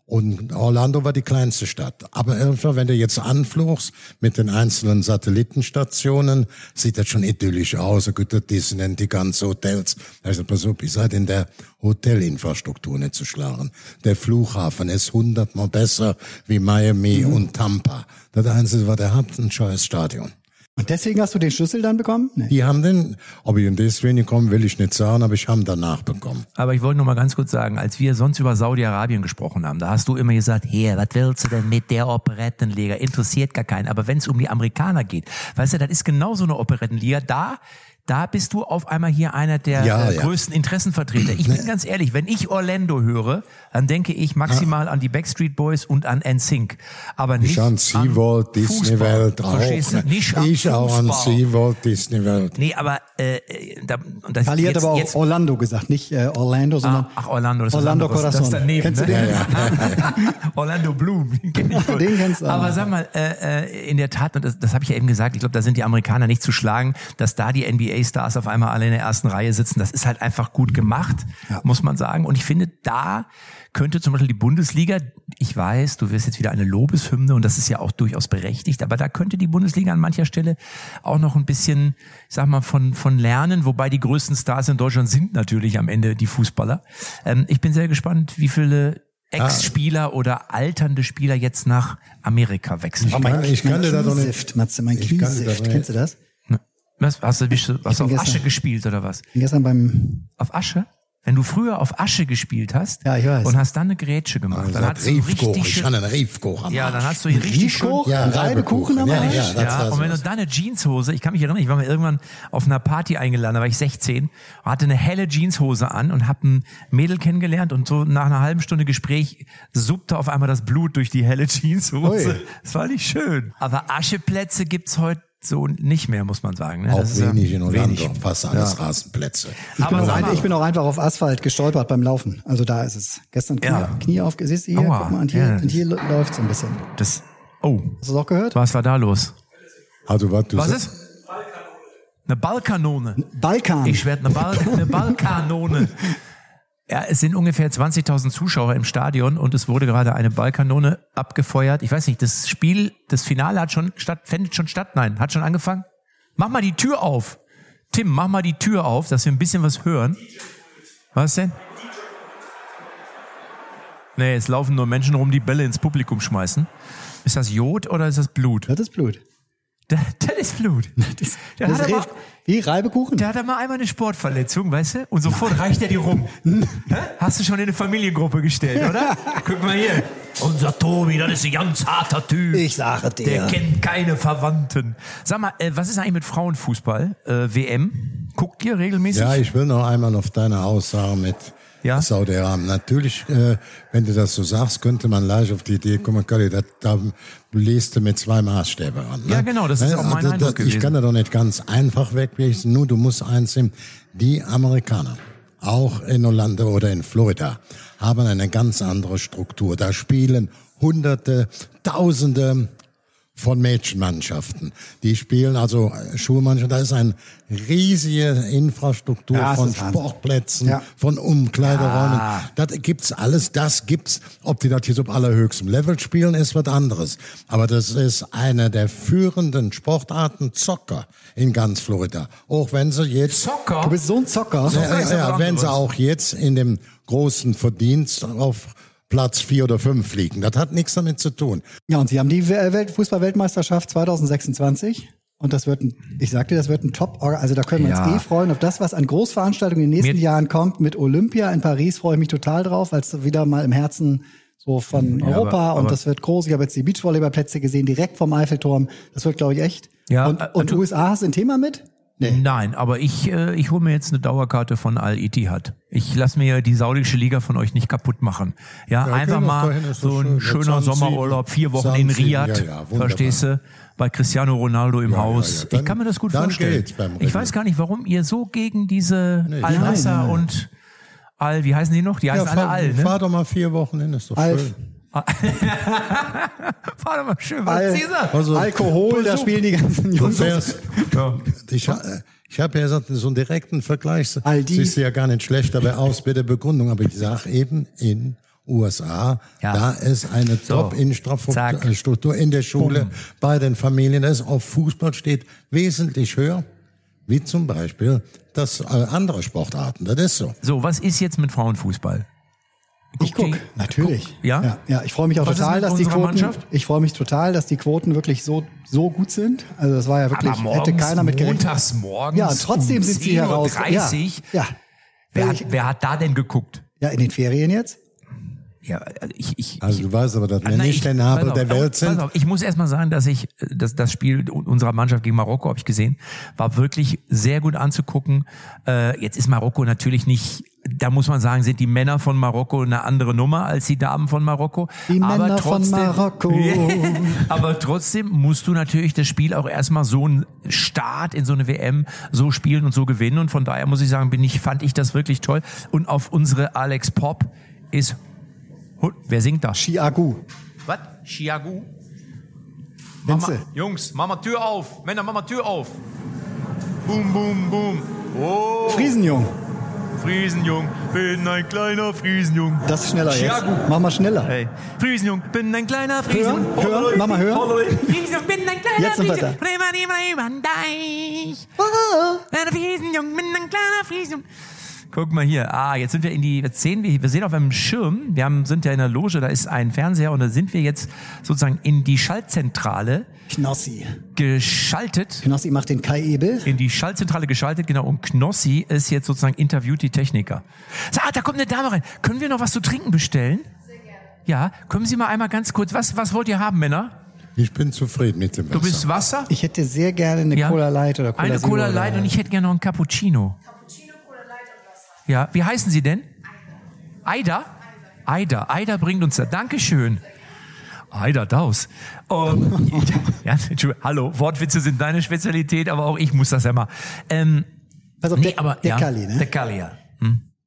Speaker 2: Und Orlando war die kleinste Stadt. Aber irgendwann, wenn du jetzt anflugst mit den einzelnen Satellitenstationen, sieht das schon idyllisch aus. Gut, das nennt die ganzen Hotels. Also pass auf, ihr seid in der Hotelinfrastruktur nicht zu schlagen. Der Flughafen ist hundertmal besser wie Miami und Tampa. Das Einzige, was er hat, ein scheiß Stadion.
Speaker 3: Und deswegen hast du den Schlüssel dann bekommen? Nee.
Speaker 2: Die haben den, ob ich in deswegen gekommen, will ich nicht sagen, aber ich habe ihn danach bekommen.
Speaker 1: Aber ich wollte noch mal ganz kurz sagen, als wir sonst über Saudi-Arabien gesprochen haben, da hast du immer gesagt, hier, was willst du denn mit der Operettenliga? Interessiert gar keinen. Aber wenn es um die Amerikaner geht, weißt du, das ist genau so eine Operettenliga, da da bist du auf einmal hier einer der
Speaker 2: Ja,
Speaker 1: äh,
Speaker 2: ja.
Speaker 1: größten Interessenvertreter. Ich bin ganz ehrlich, wenn ich Orlando höre, dann denke ich maximal an die Backstreet Boys und an NSYNC. Aber nicht
Speaker 2: Ich an SeaWorld, Disney
Speaker 1: Fußball.
Speaker 2: Welt auch.
Speaker 1: Verstehst du? Nicht an
Speaker 2: ich auch an
Speaker 1: Fußball.
Speaker 2: SeaWorld, Disney Welt.
Speaker 1: Nee, aber äh, äh, da, und das,
Speaker 3: Kali hat
Speaker 1: jetzt,
Speaker 3: aber auch
Speaker 1: jetzt,
Speaker 3: Orlando gesagt, nicht äh, Orlando, sondern
Speaker 1: Ah, ach, Orlando, das
Speaker 3: Orlando
Speaker 1: ist.
Speaker 3: Corazon.
Speaker 1: Das ist daneben,
Speaker 3: Kennst du
Speaker 1: ne?
Speaker 3: den?
Speaker 2: Ja, ja.
Speaker 1: Orlando Bloom, den kenn ich wohl.
Speaker 3: Den kennst du auch.
Speaker 1: Aber sag mal, äh, äh, in der Tat, und das, das habe ich ja eben gesagt, ich glaube, da sind die Amerikaner nicht zu schlagen, dass da die NBA-Stars auf einmal alle in der ersten Reihe sitzen. Das ist halt einfach gut gemacht,
Speaker 3: Ja.
Speaker 1: muss man sagen. Und ich finde, da könnte zum Beispiel die Bundesliga, ich weiß, du wirst jetzt wieder eine Lobeshymne und das ist ja auch durchaus berechtigt, aber da könnte die Bundesliga an mancher Stelle auch noch ein bisschen, ich sag mal, von, von lernen, wobei die größten Stars in Deutschland sind natürlich am Ende die Fußballer. Ähm, ich bin sehr gespannt, wie viele Ex-Spieler oder alternde Spieler jetzt nach Amerika wechseln.
Speaker 2: Ich kann, ich kann dir da doch nicht.
Speaker 3: Matze, mein
Speaker 2: Ich
Speaker 3: Kniesift. Kennst du das?
Speaker 1: Was, hast du, bist du, hast du auf
Speaker 3: bin
Speaker 1: Asche
Speaker 3: gestern-
Speaker 1: gespielt oder was?
Speaker 3: Ich bin gestern beim
Speaker 1: Auf Asche? Wenn du früher auf Asche gespielt hast
Speaker 3: Ja, ich weiß.
Speaker 1: und hast dann eine Grätsche gemacht, dann
Speaker 2: Sagt
Speaker 1: hast du
Speaker 2: Riefkoch,
Speaker 1: richtig
Speaker 2: ich habe einen Riefkoch am
Speaker 1: ja, dann hast du hier richtig schön,
Speaker 3: Riefkoch,
Speaker 2: Ja,
Speaker 3: Reibekuchen am
Speaker 2: ja,
Speaker 3: Arsch.
Speaker 2: ja,
Speaker 1: ja,
Speaker 2: war's
Speaker 1: und wenn du dann eine Jeanshose, ich kann mich erinnern, ich war mal irgendwann auf einer Party eingeladen, da war ich 16, hatte eine helle Jeanshose an und habe ein Mädel kennengelernt und so nach einer halben Stunde Gespräch suppte auf einmal das Blut durch die helle Jeanshose.
Speaker 3: Ui.
Speaker 1: Das war nicht schön. Aber Ascheplätze gibt's heute so nicht mehr, muss man sagen. Ne?
Speaker 2: Auch
Speaker 1: Das ist ja
Speaker 2: wenig in Orlando,
Speaker 1: wenig.
Speaker 2: fast alles Rasenplätze.
Speaker 3: Ich bin, ein, ich bin auch einfach auf Asphalt gestolpert beim Laufen. Also da ist es. Gestern Knie,
Speaker 1: Ja.
Speaker 3: Knie auf, siehst du hier,
Speaker 1: Aua,
Speaker 3: guck mal, und hier,
Speaker 1: ja.
Speaker 3: und hier läuft es ein bisschen.
Speaker 1: Das, oh,
Speaker 3: Hast du das auch gehört?
Speaker 1: was war da los?
Speaker 2: Also was du
Speaker 1: Was ist? Eine Ballkanone.
Speaker 3: Balkan.
Speaker 1: Ich werde eine, Ball, eine Ballkanone. Ja, es sind ungefähr 20.000 Zuschauer im Stadion und es wurde gerade eine Ballkanone abgefeuert. Ich weiß nicht, das Spiel, das Finale hat schon statt, findet schon statt? Nein, hat schon angefangen? Mach mal die Tür auf. Tim, mach mal die Tür auf, dass wir ein bisschen was hören. Was denn? Nee, es laufen nur Menschen rum, die Bälle ins Publikum schmeißen. Ist das Jod oder ist das Blut?
Speaker 3: das ist Blut.
Speaker 1: Das, das ist Blut. Der
Speaker 3: Das
Speaker 1: hat aber-
Speaker 3: ist wie Reibekuchen.
Speaker 1: der hat aber einmal eine Sportverletzung, weißt du? Und sofort reicht er dir rum. Hast du schon in eine Familiengruppe gestellt, oder? Guck mal hier. Unser Tobi, das ist ein ganz harter Typ.
Speaker 3: Ich sage dir.
Speaker 1: Der kennt keine Verwandten. Sag mal, äh, was ist eigentlich mit Frauenfußball? Äh, WM? Guckt ihr regelmäßig?
Speaker 2: Ja, ich will noch einmal auf deine Aussage mit
Speaker 1: Ja?
Speaker 2: Saudi-Arabien. Natürlich, äh, wenn du das so sagst, könnte man leicht auf die Idee kommen, Kali, da, da lest du mit zwei Maßstäbe an. Ne?
Speaker 1: Ja, genau, das ist auch mein
Speaker 2: das-
Speaker 1: Eindruck
Speaker 2: das- Ich kann da doch nicht ganz einfach wegwechseln, nur du musst eins sehen, die Amerikaner, auch in Orlando oder in Florida, haben eine ganz andere Struktur. Da spielen Hunderte, Tausende von Mädchenmannschaften. Die spielen also äh, Schulmannschaften. Da ist eine riesige Infrastruktur
Speaker 3: Ja,
Speaker 2: von. Sportplätzen,
Speaker 3: Ja.
Speaker 2: von Umkleideräumen. Das gibt's alles, das gibt's. Ob die das jetzt auf allerhöchstem Level spielen, ist was anderes. Aber das ist eine der führenden Sportarten Zocker in ganz Florida. Auch wenn sie jetzt
Speaker 1: Zocker?
Speaker 3: Du bist so ein Zocker.
Speaker 2: ja,
Speaker 1: ist
Speaker 2: ja, ja, wenn sie auch jetzt in dem großen Verdienst auf Platz vier oder fünf liegen. Das hat nichts damit zu tun.
Speaker 3: Ja, und sie haben die Welt Fußball-Weltmeisterschaft 2026. Und das wird ein, ich sagte, das wird ein Top, also da können wir
Speaker 1: Ja.
Speaker 3: uns eh freuen auf das, was an Großveranstaltungen in den nächsten
Speaker 1: Mir-
Speaker 3: Jahren kommt. Mit Olympia in Paris freue ich mich total drauf, weil es wieder mal im Herzen so von
Speaker 1: Ja,
Speaker 3: Europa
Speaker 1: aber-
Speaker 3: und
Speaker 1: aber-
Speaker 3: das wird groß. Ich habe jetzt die Beachvolleyballplätze gesehen, direkt vom Eiffelturm. Das wird, glaube ich, echt.
Speaker 1: Ja,
Speaker 3: und
Speaker 1: äh,
Speaker 3: und
Speaker 1: du-
Speaker 3: USA hast du ein Thema mit?
Speaker 1: Nein, aber ich, äh, ich hole mir jetzt eine Dauerkarte von Al-Ittihad. Ich lasse mir die saudische Liga von euch nicht kaputt machen. Ja,
Speaker 2: Ja,
Speaker 1: einfach mal so ein
Speaker 2: schön.
Speaker 1: schöner
Speaker 2: Sunseed.
Speaker 1: Sommerurlaub, vier Wochen in
Speaker 2: Sunseed,
Speaker 1: Riyadh,
Speaker 2: ja, ja,
Speaker 1: verstehst du? Bei Cristiano Ronaldo im
Speaker 2: Ja, ja,
Speaker 1: Haus.
Speaker 2: ja. Dann-
Speaker 1: ich kann mir das gut vorstellen. Ich weiß gar nicht, warum ihr so gegen diese
Speaker 2: Nee,
Speaker 1: Al-Nasser und Al, wie heißen die noch? Die heißen alle
Speaker 2: fahr,
Speaker 1: Al, ne?
Speaker 2: fahr doch mal vier Wochen hin, ist doch
Speaker 3: Alf.
Speaker 2: schön.
Speaker 1: Fahr doch mal schön, was
Speaker 3: Al
Speaker 1: Caesar?
Speaker 2: Also,
Speaker 3: Alkohol, da
Speaker 2: Besuch.
Speaker 3: spielen die ganzen Jungs.
Speaker 1: Ja.
Speaker 2: ich, ich habe ja gesagt, so einen direkten Vergleich
Speaker 3: Aldi.
Speaker 2: siehst du ja gar nicht schlecht dabei aus bei der Begründung, aber ich sage eben in USA,
Speaker 1: Ja.
Speaker 2: da ist eine
Speaker 1: So.
Speaker 2: Top-Infrastruktur in der Schule, bei den Familien, das auf Fußball steht wesentlich höher, wie zum Beispiel das äh, andere Sportarten, das ist so.
Speaker 1: So, was ist jetzt mit Frauenfußball?
Speaker 3: Ich guck,
Speaker 1: die-
Speaker 3: natürlich.
Speaker 1: guck- ja?
Speaker 3: ja? Ja, ich freue mich auch
Speaker 1: Was
Speaker 3: total, dass die Quoten,
Speaker 1: Mannschaft?
Speaker 3: ich freue mich total, dass die Quoten wirklich so, so gut sind. Also das war ja wirklich, hätte keiner mit gerechnet.
Speaker 1: montags morgens
Speaker 3: Ja, trotzdem
Speaker 1: um
Speaker 3: sind sie heraus.
Speaker 1: 10.30
Speaker 3: Ja, ja.
Speaker 1: Wer, hat, wer hat da denn geguckt?
Speaker 3: ja, in den Ferien jetzt?
Speaker 1: Ja, also ich, ich,
Speaker 2: Also
Speaker 1: ich,
Speaker 2: du weißt aber, dass wir
Speaker 1: Ah, nein,
Speaker 2: nicht Nabel
Speaker 1: auf,
Speaker 2: der Welt sind.
Speaker 1: auf, ich muss erst mal sagen, dass ich das, das Spiel unserer Mannschaft gegen Marokko habe ich gesehen, war wirklich sehr gut anzugucken. Äh, jetzt ist Marokko natürlich nicht, da muss man sagen, sind die Männer von Marokko eine andere Nummer als die Damen von Marokko.
Speaker 3: Die
Speaker 1: aber
Speaker 3: Männer von
Speaker 1: trotzdem,
Speaker 3: Marokko.
Speaker 1: aber trotzdem musst du natürlich das Spiel auch erstmal so einen Start in so eine WM so spielen und so gewinnen. Und von daher muss ich sagen, bin ich, fand ich das wirklich toll. Und auf unsere Alex Pop ist, wer singt da?
Speaker 3: Chiagu.
Speaker 1: Was? Chiagu? Mama. Jungs, mach mal Tür auf. Männer, mach mal Tür auf. Boom, boom, boom. Oh,
Speaker 3: Friesenjung.
Speaker 1: Friesenjung, bin ein kleiner Friesenjung.
Speaker 3: Das ist schneller jetzt. Mach mal schneller.
Speaker 1: Hey, Friesenjung, bin ein kleiner Friesenjung.
Speaker 3: Hören, hören, Mama, hören.
Speaker 1: Friesenjung, bin ein kleiner
Speaker 3: Jetzt.
Speaker 1: Friesenjung. Rema, deich. Ein Friesenjung, bin ein kleiner Friesenjung. Guck mal hier. Ah, jetzt sind wir in die, jetzt sehen wir, wir sehen auf einem Schirm, wir haben, sind ja in der Loge, da ist ein Fernseher und da sind wir jetzt sozusagen in die Schaltzentrale
Speaker 3: Knossi.
Speaker 1: geschaltet.
Speaker 3: Knossi macht den Kai Ebel.
Speaker 1: In die Schaltzentrale geschaltet, genau. Und Knossi ist jetzt sozusagen interviewt die Techniker. So, ah, da kommt eine Dame rein. Können wir noch was zu trinken bestellen? Sehr gerne. Ja, können Sie mal einmal ganz kurz, was, was wollt ihr haben, Männer?
Speaker 2: Ich bin zufrieden mit dem Wasser.
Speaker 1: Du bist Wasser?
Speaker 3: Ich hätte sehr gerne eine
Speaker 1: Ja.
Speaker 3: Cola Light oder Cola
Speaker 1: Eine Cola
Speaker 3: oder-
Speaker 1: Light und ich hätte gerne noch einen Cappuccino. Ja, wie heißen Sie denn? Aida? Aida. Aida bringt uns da. Dankeschön. Heider Daus. Um, ja, Entschuldigung, hallo, Wortwitze sind deine Spezialität, aber auch ich muss das ja mal. Ähm,
Speaker 3: Pass auf,
Speaker 1: nee,
Speaker 3: der,
Speaker 1: aber,
Speaker 3: der
Speaker 1: ja,
Speaker 3: Kalli, ne?
Speaker 1: Der Kalli, ja.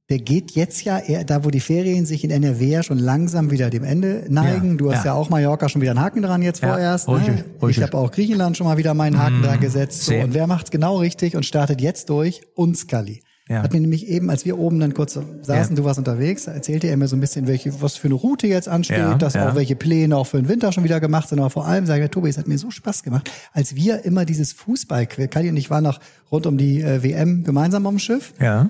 Speaker 3: Der geht jetzt ja, eher, da wo die Ferien sich in NRW ja schon langsam wieder dem Ende neigen.
Speaker 1: Ja,
Speaker 3: du hast ja.
Speaker 1: ja.
Speaker 3: auch Mallorca schon wieder einen Haken dran jetzt
Speaker 1: Ja,
Speaker 3: vorerst.
Speaker 1: richtig,
Speaker 3: Ne? Ich
Speaker 1: richtig.
Speaker 3: habe auch Griechenland schon mal wieder meinen Haken dran gesetzt. So, und wer macht's genau richtig und startet jetzt durch? Uns Kalli.
Speaker 1: Ja.
Speaker 3: Hat mir nämlich eben, als wir oben dann kurz saßen,
Speaker 1: Ja.
Speaker 3: du warst unterwegs, erzählte er mir so ein bisschen, welche, was für eine Route jetzt ansteht,
Speaker 1: Ja,
Speaker 3: dass auch welche Pläne auch für den Winter schon wieder gemacht sind. Aber vor allem sage ich, Tobi, es hat mir so Spaß gemacht, als wir immer dieses Fußball, Kalli und ich waren noch rund um die äh, WM gemeinsam am Schiff
Speaker 1: Ja.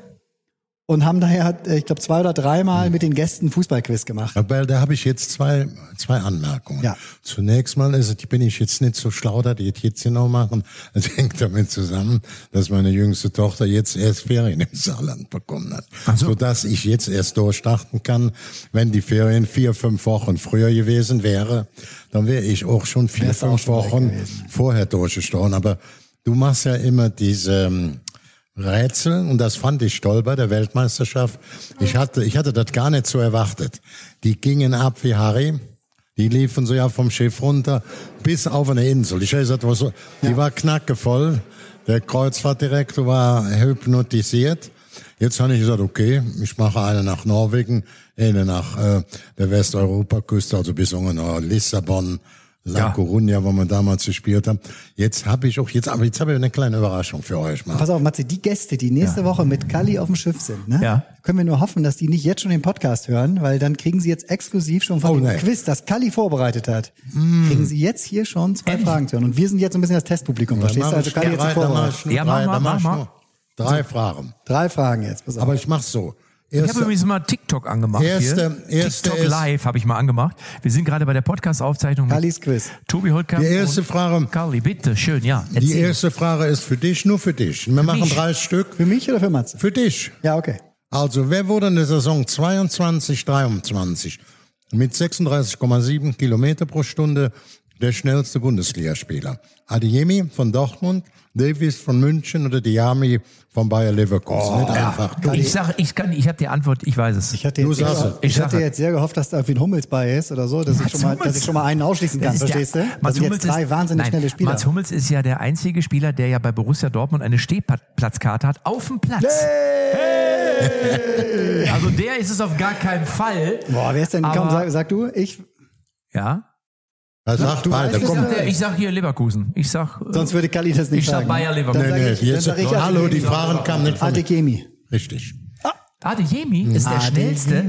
Speaker 3: Und haben daher, äh, ich glaube, zwei oder dreimal mit den Gästen Fußballquiz gemacht.
Speaker 2: Aber da habe ich jetzt zwei, zwei Anmerkungen.
Speaker 3: Ja.
Speaker 2: Zunächst mal ist, es- bin ich jetzt nicht so schlau, dass die jetzt genau machen. Das hängt damit zusammen, dass meine jüngste Tochter jetzt erst Ferien im Saarland bekommen hat.
Speaker 1: so.
Speaker 2: Sodass ich jetzt erst durchstarten kann. Wenn die Ferien vier, fünf Wochen früher gewesen wäre, dann wäre ich auch schon vier, fünf
Speaker 3: schon
Speaker 2: Wochen
Speaker 3: gewesen.
Speaker 2: vorher durchgestorben. Aber du machst ja immer diese, ähm, Rätsel und das fand ich toll bei der Weltmeisterschaft. Ich hatte, ich hatte das gar nicht so erwartet. Die gingen ab wie Harry. Die liefen so ja vom Schiff runter bis auf eine Insel. Ich weiß, war so, die war knackevoll. Der Kreuzfahrtdirektor war hypnotisiert. Jetzt habe ich gesagt, okay, ich mache eine nach Norwegen, eine nach äh, der Westeuropaküste, also bis ungefähr Lissabon, La
Speaker 1: Ja.
Speaker 2: Coruña, wo wir damals gespielt haben. Jetzt habe ich auch jetzt, aber jetzt habe ich eine kleine Überraschung für euch mal.
Speaker 3: Pass auf, Matze, die Gäste, die nächste Woche mit Kalli auf dem Schiff sind, ne?
Speaker 1: Ja.
Speaker 3: können wir nur hoffen, dass die nicht jetzt schon den Podcast hören, weil dann kriegen sie jetzt exklusiv schon von
Speaker 2: Oh,
Speaker 3: dem
Speaker 2: nee.
Speaker 3: Quiz, das Kalli vorbereitet hat, kriegen sie jetzt hier schon zwei Fragen zu hören. Und wir sind jetzt so ein bisschen das Testpublikum, verstehst du? Also
Speaker 2: drei, dann mach
Speaker 3: vorbereitet.
Speaker 1: Ja, mach mal, mach mal.
Speaker 2: drei Fragen.
Speaker 3: Drei Fragen jetzt, pass auf.
Speaker 2: Aber ich mach's so.
Speaker 1: Ich habe
Speaker 2: Erste,
Speaker 1: übrigens mal TikTok angemacht.
Speaker 2: Erste-
Speaker 1: hier.
Speaker 2: erste
Speaker 1: TikTok
Speaker 2: ist-
Speaker 1: Live habe ich mal angemacht. Wir sind gerade bei der Podcast-Aufzeichnung mit
Speaker 3: Kallis Quiz.
Speaker 1: Tobi Holtkamp.
Speaker 2: Die erste
Speaker 1: und
Speaker 2: Frage.
Speaker 1: Kalli, bitte, schön, ja.
Speaker 2: die
Speaker 1: erzähl.
Speaker 2: erste Frage ist für dich, nur für dich. Wir machen
Speaker 1: mich?
Speaker 2: drei Stück.
Speaker 3: Für mich oder für Matze?
Speaker 2: Für dich.
Speaker 3: Ja, okay.
Speaker 2: Also, wer wurde in der Saison 22, 23 mit 36,7 Kilometer pro Stunde der schnellste Bundesligaspieler? Adiemi von Dortmund, Davies von München oder Diami von Bayer Leverkusen? Nicht einfach.
Speaker 1: ich sag, ich kann, ich habe die Antwort, ich weiß es.
Speaker 3: Ich hatte
Speaker 2: Du
Speaker 3: jetzt, ich
Speaker 1: Ich
Speaker 3: hatte jetzt sehr gehofft, dass da irgendwie ein Hummels bei ist oder so, dass, ich
Speaker 1: Mats
Speaker 3: schon, mal, dass
Speaker 1: Hummels.
Speaker 3: ich schon mal einen ausschließen kann, verstehst du?
Speaker 1: Mats
Speaker 3: Das sind jetzt
Speaker 1: Hummels
Speaker 3: drei
Speaker 1: ist,
Speaker 3: wahnsinnig
Speaker 1: nein,
Speaker 3: schnelle Spieler.
Speaker 1: Mats Hummels ist ja der einzige Spieler, der ja bei Borussia Dortmund eine Stehplatzkarte hat auf dem Platz. Hey! Also der ist es auf gar keinen Fall.
Speaker 3: Boah, wer ist denn, komm,
Speaker 1: Aber-
Speaker 3: sag, sag du, ich,
Speaker 1: Ja.
Speaker 2: Also sagt
Speaker 3: du
Speaker 2: beide, komm.
Speaker 1: ich sag hier Leverkusen. Ich sag. äh,
Speaker 3: sonst würde Kalli das nicht
Speaker 1: Ich sag
Speaker 3: sagen.
Speaker 1: Bayer Leverkusen.
Speaker 3: Dann sag
Speaker 2: Nee,
Speaker 3: ich,
Speaker 2: nee,
Speaker 3: dann
Speaker 2: jetzt,
Speaker 3: sag ich
Speaker 2: hallo, die. Fragen kamen nicht von.
Speaker 3: Adeyemi.
Speaker 2: Richtig.
Speaker 1: Adeyemi ist der schnellste.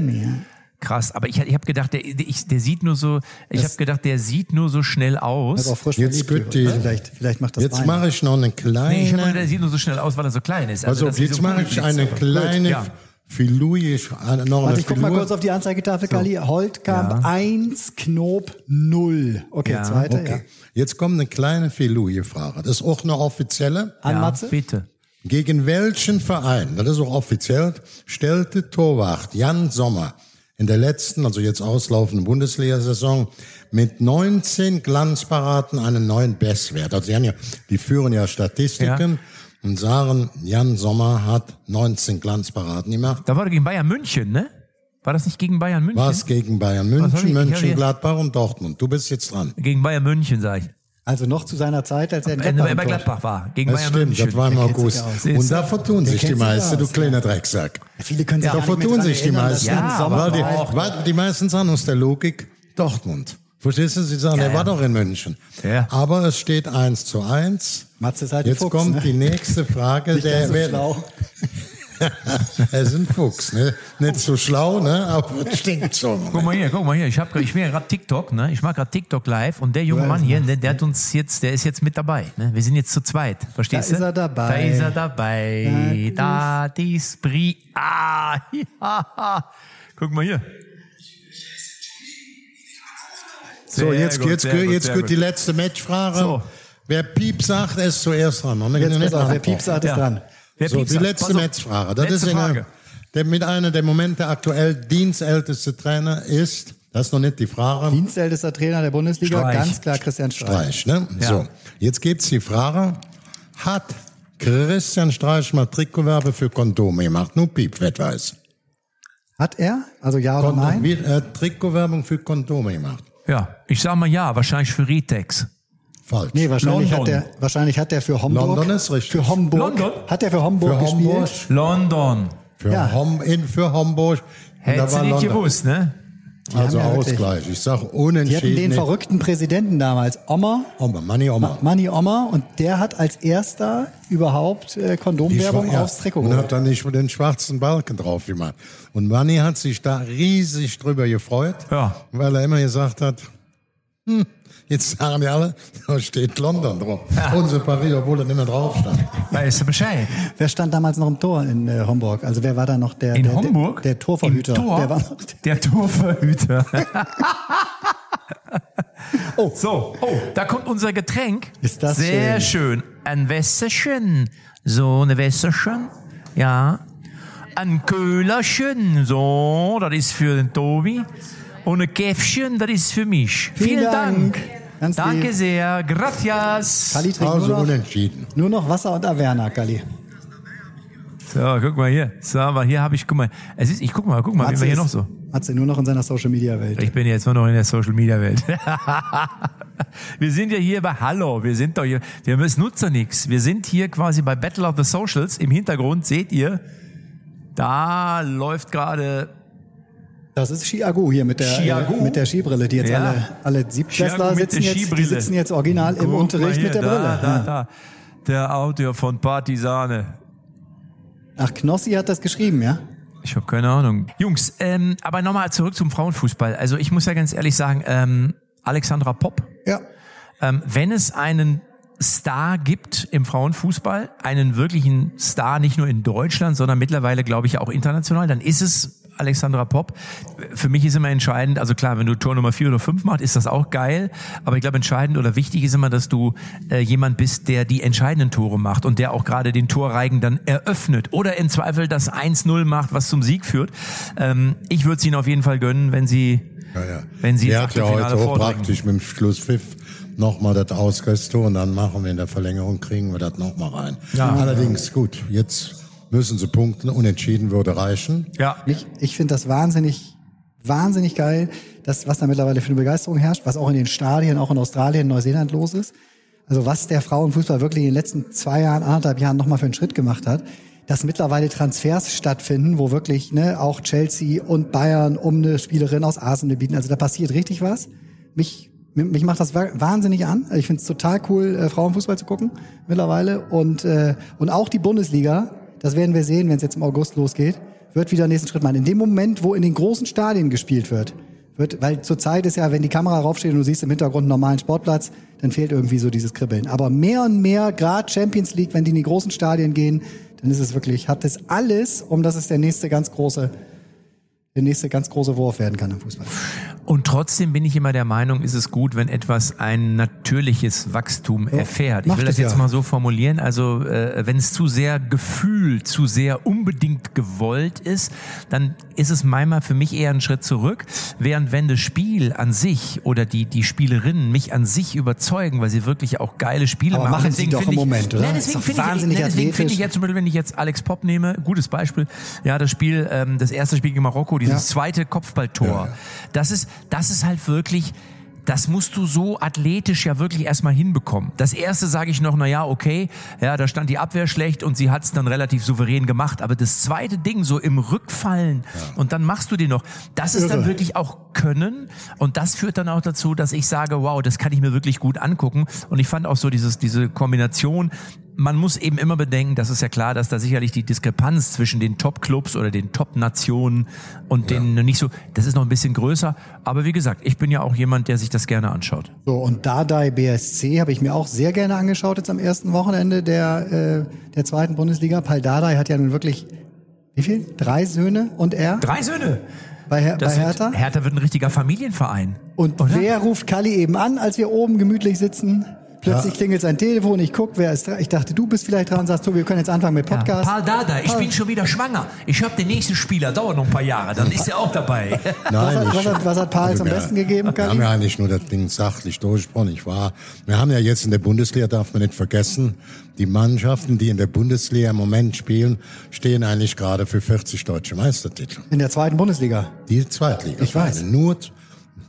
Speaker 1: Krass, aber ich, ich habe gedacht, der, ich, der sieht nur so, ich habe gedacht, der sieht nur so schnell aus.
Speaker 3: Also
Speaker 2: Jetzt wird die-
Speaker 3: vielleicht, vielleicht macht das
Speaker 2: Jetzt mache ich noch eine
Speaker 1: Nee, ich habe gedacht,
Speaker 2: kleine.
Speaker 1: der sieht nur so schnell aus, weil er so klein ist.
Speaker 2: Also,
Speaker 1: ist
Speaker 2: jetzt
Speaker 1: so
Speaker 2: mache ich eine
Speaker 1: Gut,
Speaker 2: kleine
Speaker 1: ja.
Speaker 2: Filou. Ich, äh, noch
Speaker 3: Warte, ich guck mal kurz auf die Anzeigetafel, Kalli. Holtkamp
Speaker 1: Ja.
Speaker 3: 1, Knob 0. Okay,
Speaker 1: Ja,
Speaker 3: zweite,
Speaker 2: Okay. Jetzt kommt eine kleine Filou-Frage. Das ist auch eine offizielle.
Speaker 3: ja. An
Speaker 1: Ja,
Speaker 3: Matze?
Speaker 1: bitte.
Speaker 2: Gegen welchen Verein, das ist auch offiziell, stellte Torwart Jan Sommer in der letzten, also jetzt auslaufenden Bundesliga-Saison mit 19 Glanzparaden einen neuen Bestwert. Also die, haben ja, die führen ja Statistiken und sagen, Jan Sommer hat 19 Glanzparaden gemacht.
Speaker 1: Da war er gegen Bayern München, ne? War das nicht gegen Bayern München?
Speaker 2: Was gegen Bayern München, München, Gladbach und Dortmund. Du bist jetzt dran.
Speaker 1: Gegen Bayern München, sag ich.
Speaker 3: Also noch zu seiner Zeit, als er in
Speaker 1: Wenn
Speaker 3: Gladbach,
Speaker 1: bei Gladbach war. Gegen
Speaker 2: Das
Speaker 1: Bayern
Speaker 2: stimmt,
Speaker 1: München.
Speaker 2: das war im August. Und da vertun sich die meisten, du kleiner Drecksack.
Speaker 3: Viele können sich
Speaker 1: Ja,
Speaker 2: Da vertun sich die meisten.
Speaker 1: Ja,
Speaker 2: weil die,
Speaker 3: war.
Speaker 2: weil die meisten sagen aus der Logik Dortmund. Verstehst du? Sie sagen, er war doch in München.
Speaker 1: Ja.
Speaker 2: Aber es steht eins zu eins.
Speaker 3: Matze ist halt
Speaker 2: Jetzt
Speaker 3: Fuchs,
Speaker 2: kommt
Speaker 3: ne?
Speaker 2: die nächste Frage.
Speaker 3: Nicht ganz so
Speaker 2: wer-
Speaker 3: schlau.
Speaker 2: er ist ein Fuchs, ne? Nicht so schlau, ne? Aber es stinkt so.
Speaker 1: Guck mal hier, guck mal hier. Ich, hab, ich bin ja gerade TikTok, ne? Ich mache gerade TikTok live und der junge Mann hier, der, der hat uns jetzt, der ist jetzt mit dabei. Ne? Wir sind jetzt zu zweit, verstehst
Speaker 3: Da
Speaker 1: du?
Speaker 3: ist er dabei.
Speaker 1: Da ist er dabei. Da, die Spri. Ah, ja. Guck mal hier.
Speaker 2: So,
Speaker 1: Sehr
Speaker 2: jetzt,
Speaker 1: gut,
Speaker 2: jetzt,
Speaker 1: sehr
Speaker 2: jetzt,
Speaker 1: gut,
Speaker 2: jetzt
Speaker 1: gut.
Speaker 2: die letzte Matchfrage.
Speaker 1: So.
Speaker 2: Wer Piep sagt, ist zuerst dran. Und dann
Speaker 3: Jetzt
Speaker 2: nicht
Speaker 3: auf, wer. Pieps sagt, ist
Speaker 1: Ja.
Speaker 3: dran.
Speaker 1: Wer
Speaker 2: So, die
Speaker 1: ab?
Speaker 2: letzte. Matchfrage. Das
Speaker 1: Letzte
Speaker 2: ist eine,
Speaker 1: Frage.
Speaker 2: der mit einer der Momente aktuell dienstälteste Trainer ist. Das ist noch nicht die Frage.
Speaker 3: Dienstältester Trainer der Bundesliga,
Speaker 1: Streich.
Speaker 3: ganz klar Christian Streich.
Speaker 2: Streich, ne?
Speaker 1: Ja.
Speaker 2: So, jetzt gibt's die Frage, hat Christian Streich mal Trikotwerbe für Kondome gemacht? Nur Piep, wer weiß.
Speaker 3: Hat er? Also ja oder
Speaker 2: Kondom,
Speaker 3: nein?
Speaker 2: wie, äh, Trikotwerbung für Kondome gemacht.
Speaker 1: Ja, ich sag mal ja, wahrscheinlich für Ritex.
Speaker 2: Falsch.
Speaker 3: Nee, wahrscheinlich
Speaker 1: London.
Speaker 3: hat der, wahrscheinlich hat der für Hamburg.
Speaker 2: London ist richtig.
Speaker 3: Für Hamburg.
Speaker 1: London?
Speaker 3: Hat der für Hamburg
Speaker 2: für
Speaker 3: gespielt?
Speaker 2: Hamburg.
Speaker 1: London.
Speaker 2: Für,
Speaker 3: Ja.
Speaker 2: Hom, in, für
Speaker 1: Hättest du
Speaker 2: war
Speaker 1: nicht
Speaker 2: London.
Speaker 1: gewusst, ne?
Speaker 2: Also
Speaker 3: haben ja wirklich-
Speaker 2: Ausgleich. Ich sag
Speaker 3: Die hatten
Speaker 2: unentschieden.
Speaker 3: den verrückten Präsidenten damals, Ommer,
Speaker 2: Oma, Manni Oma.
Speaker 3: Manni Ommer, und der hat als erster überhaupt äh,
Speaker 2: Die
Speaker 3: Kondomwerbung
Speaker 2: ja.
Speaker 3: aufs Trikot
Speaker 2: Und
Speaker 3: geholt.
Speaker 2: hat dann nicht den schwarzen Balken drauf gemacht. Und Manni hat sich da riesig drüber gefreut,
Speaker 1: Ja.
Speaker 2: weil er immer gesagt hat, hm, jetzt sagen die alle, da steht London drauf. Unser Paris, obwohl er nicht mehr drauf stand.
Speaker 1: Weißt du Bescheid?
Speaker 3: Wer stand damals noch im Tor in äh, Hamburg? Also wer war da noch der,
Speaker 1: In
Speaker 3: der,
Speaker 1: Hamburg?
Speaker 3: Der, der Torverhüter.
Speaker 1: Im Tor?
Speaker 3: Wer war noch
Speaker 1: Der Torverhüter. oh, so, oh, da kommt unser Getränk.
Speaker 3: Ist das
Speaker 1: Sehr schön. Ein Wässerchen. So, eine Wässerchen. Ja. Ein Köhlerchen. So, das ist für den Tobi. Und ein Käffchen, das ist für mich.
Speaker 3: Vielen
Speaker 1: Vielen,
Speaker 3: Dank.
Speaker 1: Dank.
Speaker 3: Ganz
Speaker 1: Danke
Speaker 3: lieb.
Speaker 1: sehr. Gracias.
Speaker 3: Kali trinkt
Speaker 2: Also
Speaker 3: nur, noch,
Speaker 2: unentschieden.
Speaker 3: nur noch Wasser und Averna, Kali.
Speaker 1: So, guck mal hier. So, aber hier habe ich, guck mal. Es ist, ich guck mal, guck mal, wie wir hier noch so.
Speaker 3: Matze nur noch in seiner Social Media Welt.
Speaker 1: Ich bin jetzt nur noch in der Social Media Welt. wir sind ja hier bei Hallo, wir sind doch hier, wir müssen nutzer nix. Wir sind hier quasi bei Battle of the Socials. Im Hintergrund seht ihr, da läuft gerade
Speaker 3: Das ist Chiago hier mit der,
Speaker 1: Chiago?
Speaker 3: äh, mit der Skibrille, die jetzt
Speaker 1: Ja.
Speaker 3: alle, alle Siebtklässler sitzen jetzt, die sitzen jetzt original im
Speaker 1: Guck mal
Speaker 3: Unterricht
Speaker 1: hier,
Speaker 3: mit der
Speaker 1: da,
Speaker 3: Brille.
Speaker 1: Da,
Speaker 3: Ja.
Speaker 1: da, der Autor von Partisane.
Speaker 3: Ach, Knossi hat das geschrieben, ja?
Speaker 1: Ich habe keine Ahnung. Jungs, ähm, aber nochmal zurück zum Frauenfußball. Also ich muss ja ganz ehrlich sagen, ähm, Alexandra Popp,
Speaker 3: Ja.
Speaker 1: Ähm, wenn es einen Star gibt im Frauenfußball, einen wirklichen Star nicht nur in Deutschland, sondern mittlerweile, glaube ich, auch international, dann ist es Alexandra Popp. Für mich ist immer entscheidend, also klar, wenn du Tor Nummer vier oder fünf machst, ist das auch geil. Aber ich glaube, entscheidend oder wichtig ist immer, dass du äh, jemand bist, der die entscheidenden Tore macht und der auch gerade den Torreigen dann eröffnet oder im Zweifel das 1-0 macht, was zum Sieg führt. Ähm, ich würde es ihnen auf jeden Fall gönnen, wenn sie,
Speaker 2: Ja, ja.
Speaker 1: wenn sie
Speaker 2: Der
Speaker 1: ins
Speaker 2: hat ja heute
Speaker 1: vordringen.
Speaker 2: praktisch mit dem Schlusspfiff nochmal das Ausgleichstor und dann machen wir in der Verlängerung, kriegen wir das nochmal rein.
Speaker 1: Ja.
Speaker 2: Allerdings, gut, jetzt müssen sie punkten, unentschieden würde reichen.
Speaker 1: Ja.
Speaker 3: Mich, ich finde das wahnsinnig, wahnsinnig geil, das, was da mittlerweile für eine Begeisterung herrscht, was auch in den Stadien, auch in Australien, Neuseeland los ist. Also was der Frauenfußball wirklich in den letzten zwei Jahren, anderthalb Jahren nochmal für einen Schritt gemacht hat, dass mittlerweile Transfers stattfinden, wo wirklich ne, auch Chelsea und Bayern um eine Spielerin aus Arsenal bieten. Also da passiert richtig was. Mich, mich macht das wa- wahnsinnig an. Ich finde es total cool, äh, Frauenfußball zu gucken mittlerweile. Und, äh, und auch die Bundesliga, das werden wir sehen, wenn es jetzt im August losgeht, wird wieder den nächsten Schritt machen. In dem Moment, wo in den großen Stadien gespielt wird, wird, weil zurzeit ist ja, wenn die Kamera raufsteht und du siehst im Hintergrund einen normalen Sportplatz, dann fehlt irgendwie so dieses Kribbeln. Aber mehr und mehr, gerade Champions League, wenn die in die großen Stadien gehen, dann ist es wirklich, hat es alles, um dass es der nächste ganz große, der nächste ganz große Wurf werden kann im Fußball.
Speaker 1: Und trotzdem bin ich immer der Meinung, ist es gut, wenn etwas ein natürliches Wachstum erfährt. Ich will das jetzt
Speaker 3: ja.
Speaker 1: mal so formulieren. Also äh, wenn es zu sehr gefühlt, zu sehr unbedingt gewollt ist, dann ist es manchmal für mich eher ein Schritt zurück. Während wenn das Spiel an sich oder die die Spielerinnen mich an sich überzeugen, weil sie wirklich auch geile Spiele
Speaker 3: Aber
Speaker 1: machen.
Speaker 3: machen sie
Speaker 1: Deswegen
Speaker 3: doch
Speaker 1: finde
Speaker 3: im
Speaker 1: ich-
Speaker 3: Moment, oder?
Speaker 1: Nee,
Speaker 3: Ist
Speaker 1: deswegen
Speaker 3: doch
Speaker 1: finde ich, deswegen finde ich jetzt zum Beispiel, wenn ich jetzt Alex Pop nehme, gutes Beispiel, ja, das Spiel, ähm, das erste Spiel gegen Marokko, dieses
Speaker 3: Ja.
Speaker 1: zweite Kopfballtor. Das ist, das ist halt wirklich, das musst du so athletisch ja wirklich erstmal hinbekommen. Das erste sage ich noch, na ja, okay, ja, da stand die Abwehr schlecht und sie hat es dann relativ souverän gemacht. Aber das zweite Ding so im Rückfallen und dann machst du den noch, das ist dann wirklich auch Können und das führt dann auch dazu, dass ich sage, wow, das kann ich mir wirklich gut angucken. Und ich fand auch so dieses, diese Kombination, man muss eben immer bedenken, das ist ja klar, dass da sicherlich die Diskrepanz zwischen den Top-Clubs oder den Top-Nationen und den nicht so, das ist noch ein bisschen größer. Aber wie gesagt, ich bin ja auch jemand, der sich das gerne anschaut.
Speaker 3: So, und Dardai BSC habe ich mir auch sehr gerne angeschaut jetzt am ersten Wochenende der, äh, der zweiten Bundesliga. Paul Dardai hat ja nun wirklich, wie viel? Drei Söhne und er
Speaker 1: Drei Söhne.
Speaker 3: bei, Her bei Hertha.
Speaker 1: Wird, Hertha wird ein richtiger Familienverein.
Speaker 3: Und
Speaker 1: Oder?
Speaker 3: wer ruft Kalli eben an, als wir oben gemütlich sitzen? Plötzlich
Speaker 2: Ja.
Speaker 3: klingelt sein Telefon, ich guck, wer ist dran. Ich dachte, du bist vielleicht dran, sagst du, wir können jetzt anfangen mit
Speaker 1: Ja,
Speaker 3: Podcast.
Speaker 1: Paul Dada, ich
Speaker 3: Paul.
Speaker 1: bin schon wieder schwanger. Ich habe den nächsten Spieler, dauert noch ein paar Jahre, dann ist er auch dabei.
Speaker 3: was,
Speaker 2: Nein,
Speaker 3: hat,
Speaker 2: ich-
Speaker 3: was, hat, was hat Paul
Speaker 2: Also
Speaker 3: zum
Speaker 2: wir-
Speaker 3: Besten gegeben,
Speaker 2: Wir haben ja eigentlich nur das Ding sachlich durchgesprochen. Ich war, wir haben ja jetzt in der Bundesliga, darf man nicht vergessen, die Mannschaften, die in der Bundesliga im Moment spielen, stehen eigentlich gerade für 40 deutsche Meistertitel.
Speaker 3: In der zweiten Bundesliga.
Speaker 2: Die Zweitliga.
Speaker 3: Ich weiß.
Speaker 2: Nur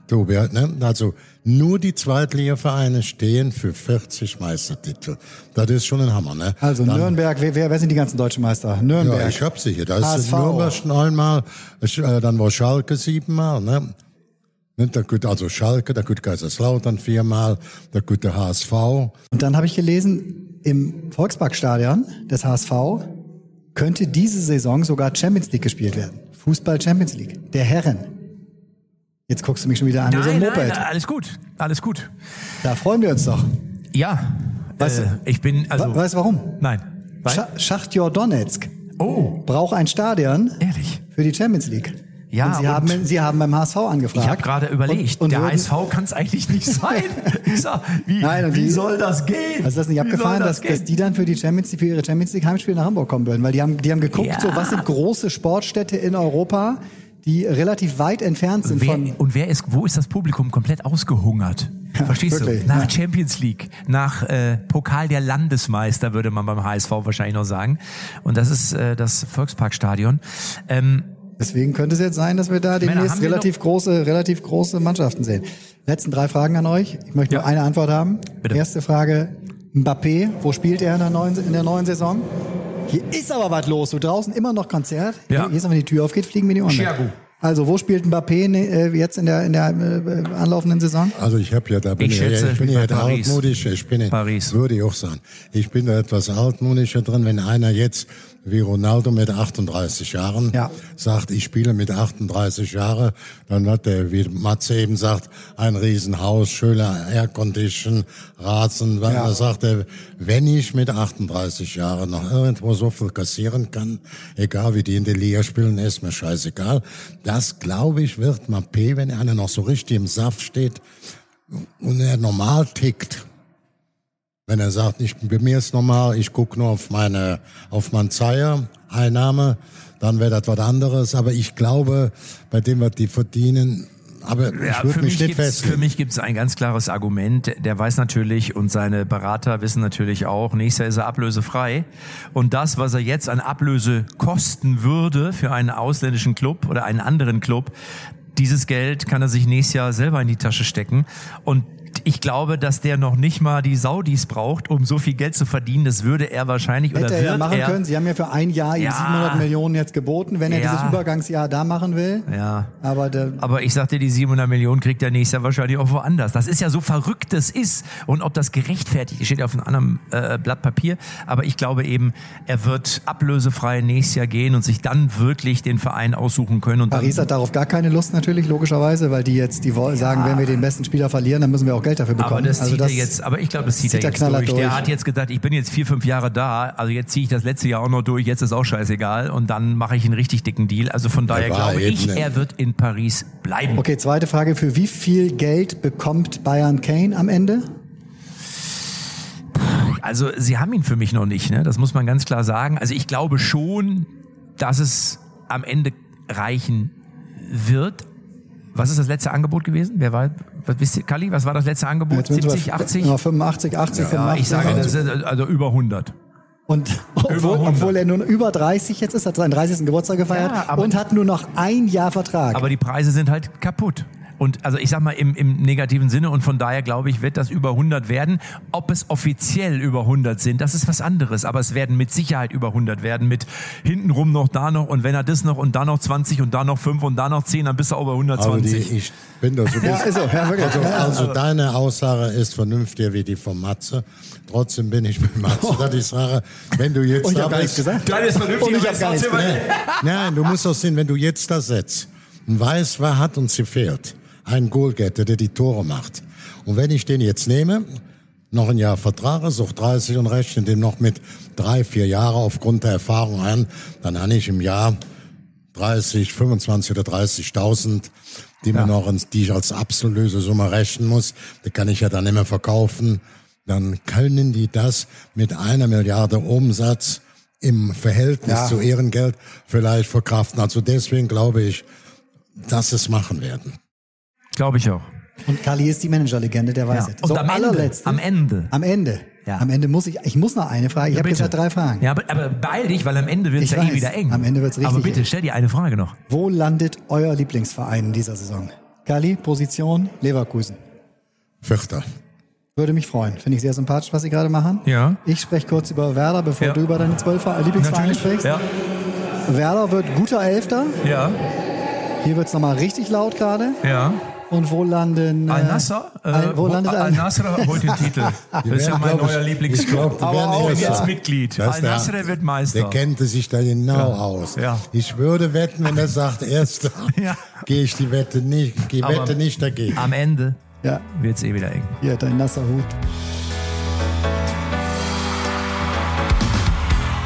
Speaker 2: Tobi, ne? Also nur die Zweitligavereine stehen für 40 Meistertitel. Das ist schon ein Hammer, ne?
Speaker 3: Also
Speaker 2: Dann-
Speaker 3: Nürnberg, wer, wer, wer sind die ganzen deutschen Meister? Nürnberg.
Speaker 2: Ja, ich hab sie hier. Da ist
Speaker 3: HSV.
Speaker 2: Nürnberg neunmal, äh, dann war Schalke siebenmal, ne? Ne, Da gut, also Schalke, da gut Kaiserslautern viermal, da gut der HSV.
Speaker 3: Und dann habe ich gelesen, im Volksparkstadion des HSV könnte diese Saison sogar Champions League gespielt werden. Fußball Champions League. Der Herren. Jetzt guckst du mich schon wieder an wie so ein
Speaker 1: Nein,
Speaker 3: Moped.
Speaker 1: nein, alles gut, alles gut.
Speaker 3: Da freuen wir uns doch.
Speaker 1: Ja,
Speaker 3: Was-
Speaker 1: äh, ich bin, also,
Speaker 3: We- weißt du warum?
Speaker 1: nein. Weil,
Speaker 3: Scha Schachtjor Donetsk
Speaker 1: oh,
Speaker 3: braucht ein Stadion
Speaker 1: ehrlich.
Speaker 3: für die Champions League.
Speaker 1: Ja,
Speaker 3: und sie,
Speaker 1: und-
Speaker 3: haben, sie haben beim HSV angefragt.
Speaker 1: Ich habe gerade überlegt,
Speaker 3: Und- und
Speaker 1: der HSV kann es eigentlich nicht sein. Sag, wie,
Speaker 3: Nein,
Speaker 1: wie
Speaker 3: die-
Speaker 1: soll das gehen?
Speaker 3: Also ist das nicht
Speaker 1: Wie
Speaker 3: abgefahren,
Speaker 1: soll
Speaker 3: dass,
Speaker 1: gehen?
Speaker 3: dass die dann für die Champions League, für ihre Champions League Heimspiele nach Hamburg kommen würden? Weil die haben, die haben geguckt,
Speaker 1: Ja.
Speaker 3: so was sind große Sportstädte in Europa, die relativ weit entfernt sind
Speaker 1: Wer,
Speaker 3: von.
Speaker 1: und wer ist, wo ist das Publikum komplett ausgehungert? Verstehst
Speaker 3: wirklich,
Speaker 1: du? Nach
Speaker 3: ja.
Speaker 1: Champions League, nach äh, Pokal der Landesmeister, würde man beim HSV wahrscheinlich noch sagen. Und das ist äh, das Volksparkstadion. Ähm,
Speaker 3: Deswegen könnte es jetzt sein, dass wir da
Speaker 1: Männer,
Speaker 3: demnächst
Speaker 1: wir
Speaker 3: relativ große, relativ große Mannschaften sehen. Letzten drei Fragen an euch. Ich möchte
Speaker 1: Ja.
Speaker 3: nur eine Antwort haben.
Speaker 1: Bitte.
Speaker 3: Erste Frage: Mbappé, wo spielt er in der neuen, in der neuen Saison? Hier ist aber was los. Du draußen immer noch Konzert.
Speaker 1: Ja.
Speaker 3: Hier ist aber, wenn die Tür aufgeht, fliegen mir die Ohren. Also, wo spielt Mbappé ne, äh, jetzt in der, in der äh, anlaufenden Saison?
Speaker 2: Also ich habe ja, da bin
Speaker 1: Ich
Speaker 2: ich,
Speaker 1: schätze,
Speaker 2: ich bin ja altmodisch, ich bin ja,
Speaker 1: Paris.
Speaker 2: würde ich auch sagen. Ich bin da etwas altmodischer drin, wenn einer jetzt wie Ronaldo mit 38 Jahren
Speaker 3: Ja.
Speaker 2: sagt, ich spiele mit 38 Jahren, dann hat der, wie Matze eben sagt, ein Riesenhaus, schöner Aircondition, Rasen, weil
Speaker 3: Ja.
Speaker 2: er sagt er, wenn ich mit 38 Jahren noch irgendwo so viel kassieren kann, egal wie die in der Liga spielen, ist mir scheißegal. Das, glaube ich, wird Mappé, wenn einer noch so richtig im Saft steht und er normal tickt, wenn er sagt, ich, bei mir ist normal, ich gucke nur auf meine, auf mein Zeier, Einnahme, dann wäre das was anderes. Aber ich glaube, bei dem, was die verdienen, aber
Speaker 1: Ja, für
Speaker 2: mich
Speaker 1: gibt's, für mich gibt es ein ganz klares Argument. Der weiß natürlich und seine Berater wissen natürlich auch, nächstes Jahr ist er ablösefrei. Und das, was er jetzt an Ablöse kosten würde für einen ausländischen Club oder einen anderen Club, dieses Geld kann er sich nächstes Jahr selber in die Tasche stecken. Und ich glaube, dass der noch nicht mal die Saudis braucht, um so viel Geld zu verdienen. Das würde er wahrscheinlich oder
Speaker 3: Hätte er
Speaker 1: wird
Speaker 3: ja machen
Speaker 1: er.
Speaker 3: können. Sie haben ja für ein Jahr
Speaker 1: Ja.
Speaker 3: 700 Millionen jetzt geboten, wenn er
Speaker 1: Ja.
Speaker 3: dieses Übergangsjahr da machen will.
Speaker 1: Ja.
Speaker 3: Aber der,
Speaker 1: Aber ich sagte, die 700 Millionen kriegt er nächstes Jahr wahrscheinlich auch woanders. Das ist ja so verrückt, das ist. Und ob das gerechtfertigt ist, steht ja auf einem anderen äh, Blatt Papier. Aber ich glaube eben, er wird ablösefrei nächstes Jahr gehen und sich dann wirklich den Verein aussuchen können. Und
Speaker 3: Paris hat darauf gar keine Lust natürlich, logischerweise, weil die jetzt, die sagen, wenn wir den besten Spieler verlieren, dann müssen wir auch Geld dafür bekommen.
Speaker 1: aber das
Speaker 3: also
Speaker 1: zieht er jetzt, aber ich glaube, das zieht,
Speaker 3: zieht
Speaker 1: er jetzt
Speaker 3: knallhart
Speaker 1: durch. Der
Speaker 3: durch.
Speaker 1: hat jetzt gedacht, ich bin jetzt vier, fünf Jahre da, also jetzt ziehe ich das letzte Jahr auch noch durch, jetzt ist auch scheißegal und dann mache ich einen richtig dicken Deal. Also von daher glaube ich,
Speaker 2: ne?
Speaker 1: er wird in Paris bleiben.
Speaker 3: Okay, zweite Frage. Für wie viel Geld bekommt Bayern Kane am Ende?
Speaker 1: Also sie haben ihn für mich noch nicht, ne? das muss man ganz klar sagen. Also ich glaube schon, dass es am Ende reichen wird. Was ist das letzte Angebot gewesen? Wer war, was ihr, Kali, was war das letzte Angebot?
Speaker 3: Wir
Speaker 1: 70, 80?
Speaker 3: Ja, 85, 80,
Speaker 1: Ja,
Speaker 3: 85.
Speaker 1: ich sage, das ist also über 100.
Speaker 3: Und obwohl,
Speaker 1: 100.
Speaker 3: obwohl er nur über 30 jetzt ist, hat seinen 30. Geburtstag gefeiert
Speaker 1: Ja,
Speaker 3: und hat nur noch ein Jahr Vertrag.
Speaker 1: Aber die Preise sind halt kaputt. Und also ich sag mal im, im negativen Sinne und von daher glaube ich, wird das über 100 werden. Ob es offiziell über 100 sind, das ist was anderes. Aber es werden mit Sicherheit über 100 werden. Mit hintenrum noch da noch und wenn er das noch und da noch 20 und da noch 5 und da noch 10, dann bist du auch bei
Speaker 2: Aber die,
Speaker 1: 120.
Speaker 2: ich bin da so
Speaker 3: ja, ist so, ja, wirklich.
Speaker 2: Also,
Speaker 3: Ja,
Speaker 2: also deine Aussage ist vernünftiger wie die von Matze. Trotzdem bin ich bei Matze, dass ich sage, wenn du jetzt
Speaker 3: Und ich
Speaker 2: da
Speaker 3: habe gar nichts
Speaker 2: bist-
Speaker 3: gesagt.
Speaker 1: Deine ist vernünftig,
Speaker 3: Und ich
Speaker 1: aber
Speaker 3: habe gar nichts gesagt.
Speaker 2: Nein, du musst doch sehen, wenn du jetzt das setzt und weißt, wer hat uns gefehlt. Ein Goalgetter, der die Tore macht. Und wenn ich den jetzt nehme, noch ein Jahr Vertrag, ist auch 30 und rechne dem noch mit drei, vier Jahre aufgrund der Erfahrung an, dann habe ich im Jahr 30, 25 oder 30.000, die mir noch, ins- die ich als absolute Summe rechnen muss. Die kann ich ja dann immer verkaufen. Dann können die das mit einer Milliarde Umsatz im Verhältnis
Speaker 3: Ja.
Speaker 2: zu Ehrengeld vielleicht verkraften. Also deswegen glaube ich, dass es machen werden.
Speaker 1: Glaube ich auch.
Speaker 3: Und Kali ist die Managerlegende, der weiß
Speaker 1: Ja.
Speaker 3: es.
Speaker 1: Und
Speaker 3: so,
Speaker 1: am Ende,
Speaker 3: allerletzte.
Speaker 1: am Ende.
Speaker 3: Am Ende.
Speaker 1: Ja.
Speaker 3: Am Ende muss ich, ich muss noch eine Frage. Ich habe
Speaker 1: bitte.
Speaker 3: gesagt drei Fragen.
Speaker 1: Ja, aber, aber beeil dich, weil am Ende wird es ja eh
Speaker 3: weiß.
Speaker 1: wieder eng.
Speaker 3: Am Ende wird's richtig
Speaker 1: Aber bitte,
Speaker 3: eng.
Speaker 1: stell dir eine Frage noch.
Speaker 3: Wo landet euer Lieblingsverein in dieser Saison? Kali, Position, Leverkusen.
Speaker 2: Vierter.
Speaker 3: Würde mich freuen. Finde ich sehr sympathisch, was Sie gerade machen.
Speaker 1: Ja.
Speaker 3: Ich spreche kurz über Werder, bevor
Speaker 1: Ja.
Speaker 3: du über deine zwölf Lieblingsvereine sprichst.
Speaker 1: Ja.
Speaker 3: Werder wird guter Elfter.
Speaker 1: Ja.
Speaker 3: Hier wird es nochmal richtig laut gerade.
Speaker 1: Ja.
Speaker 3: Und wo landen... äh,
Speaker 1: Al-Nasser? Äh,
Speaker 3: wo landet Al-
Speaker 1: Al-Nasser holt den Titel. Das ist ja mein neuer
Speaker 2: ich
Speaker 1: Lieblingsclub. Aber auch jetzt Mitglied. Al-Nasser, wird Meister.
Speaker 2: Der kennt sich da genau aus.
Speaker 1: Ja.
Speaker 2: Ich würde wetten, wenn er sagt, erster,
Speaker 1: Ja.
Speaker 2: gehe ich die Wette nicht, gehe Wette nicht dagegen.
Speaker 1: Am Ende
Speaker 3: Ja,
Speaker 1: wird's eh wieder eng.
Speaker 3: hier, dein nasser Hut.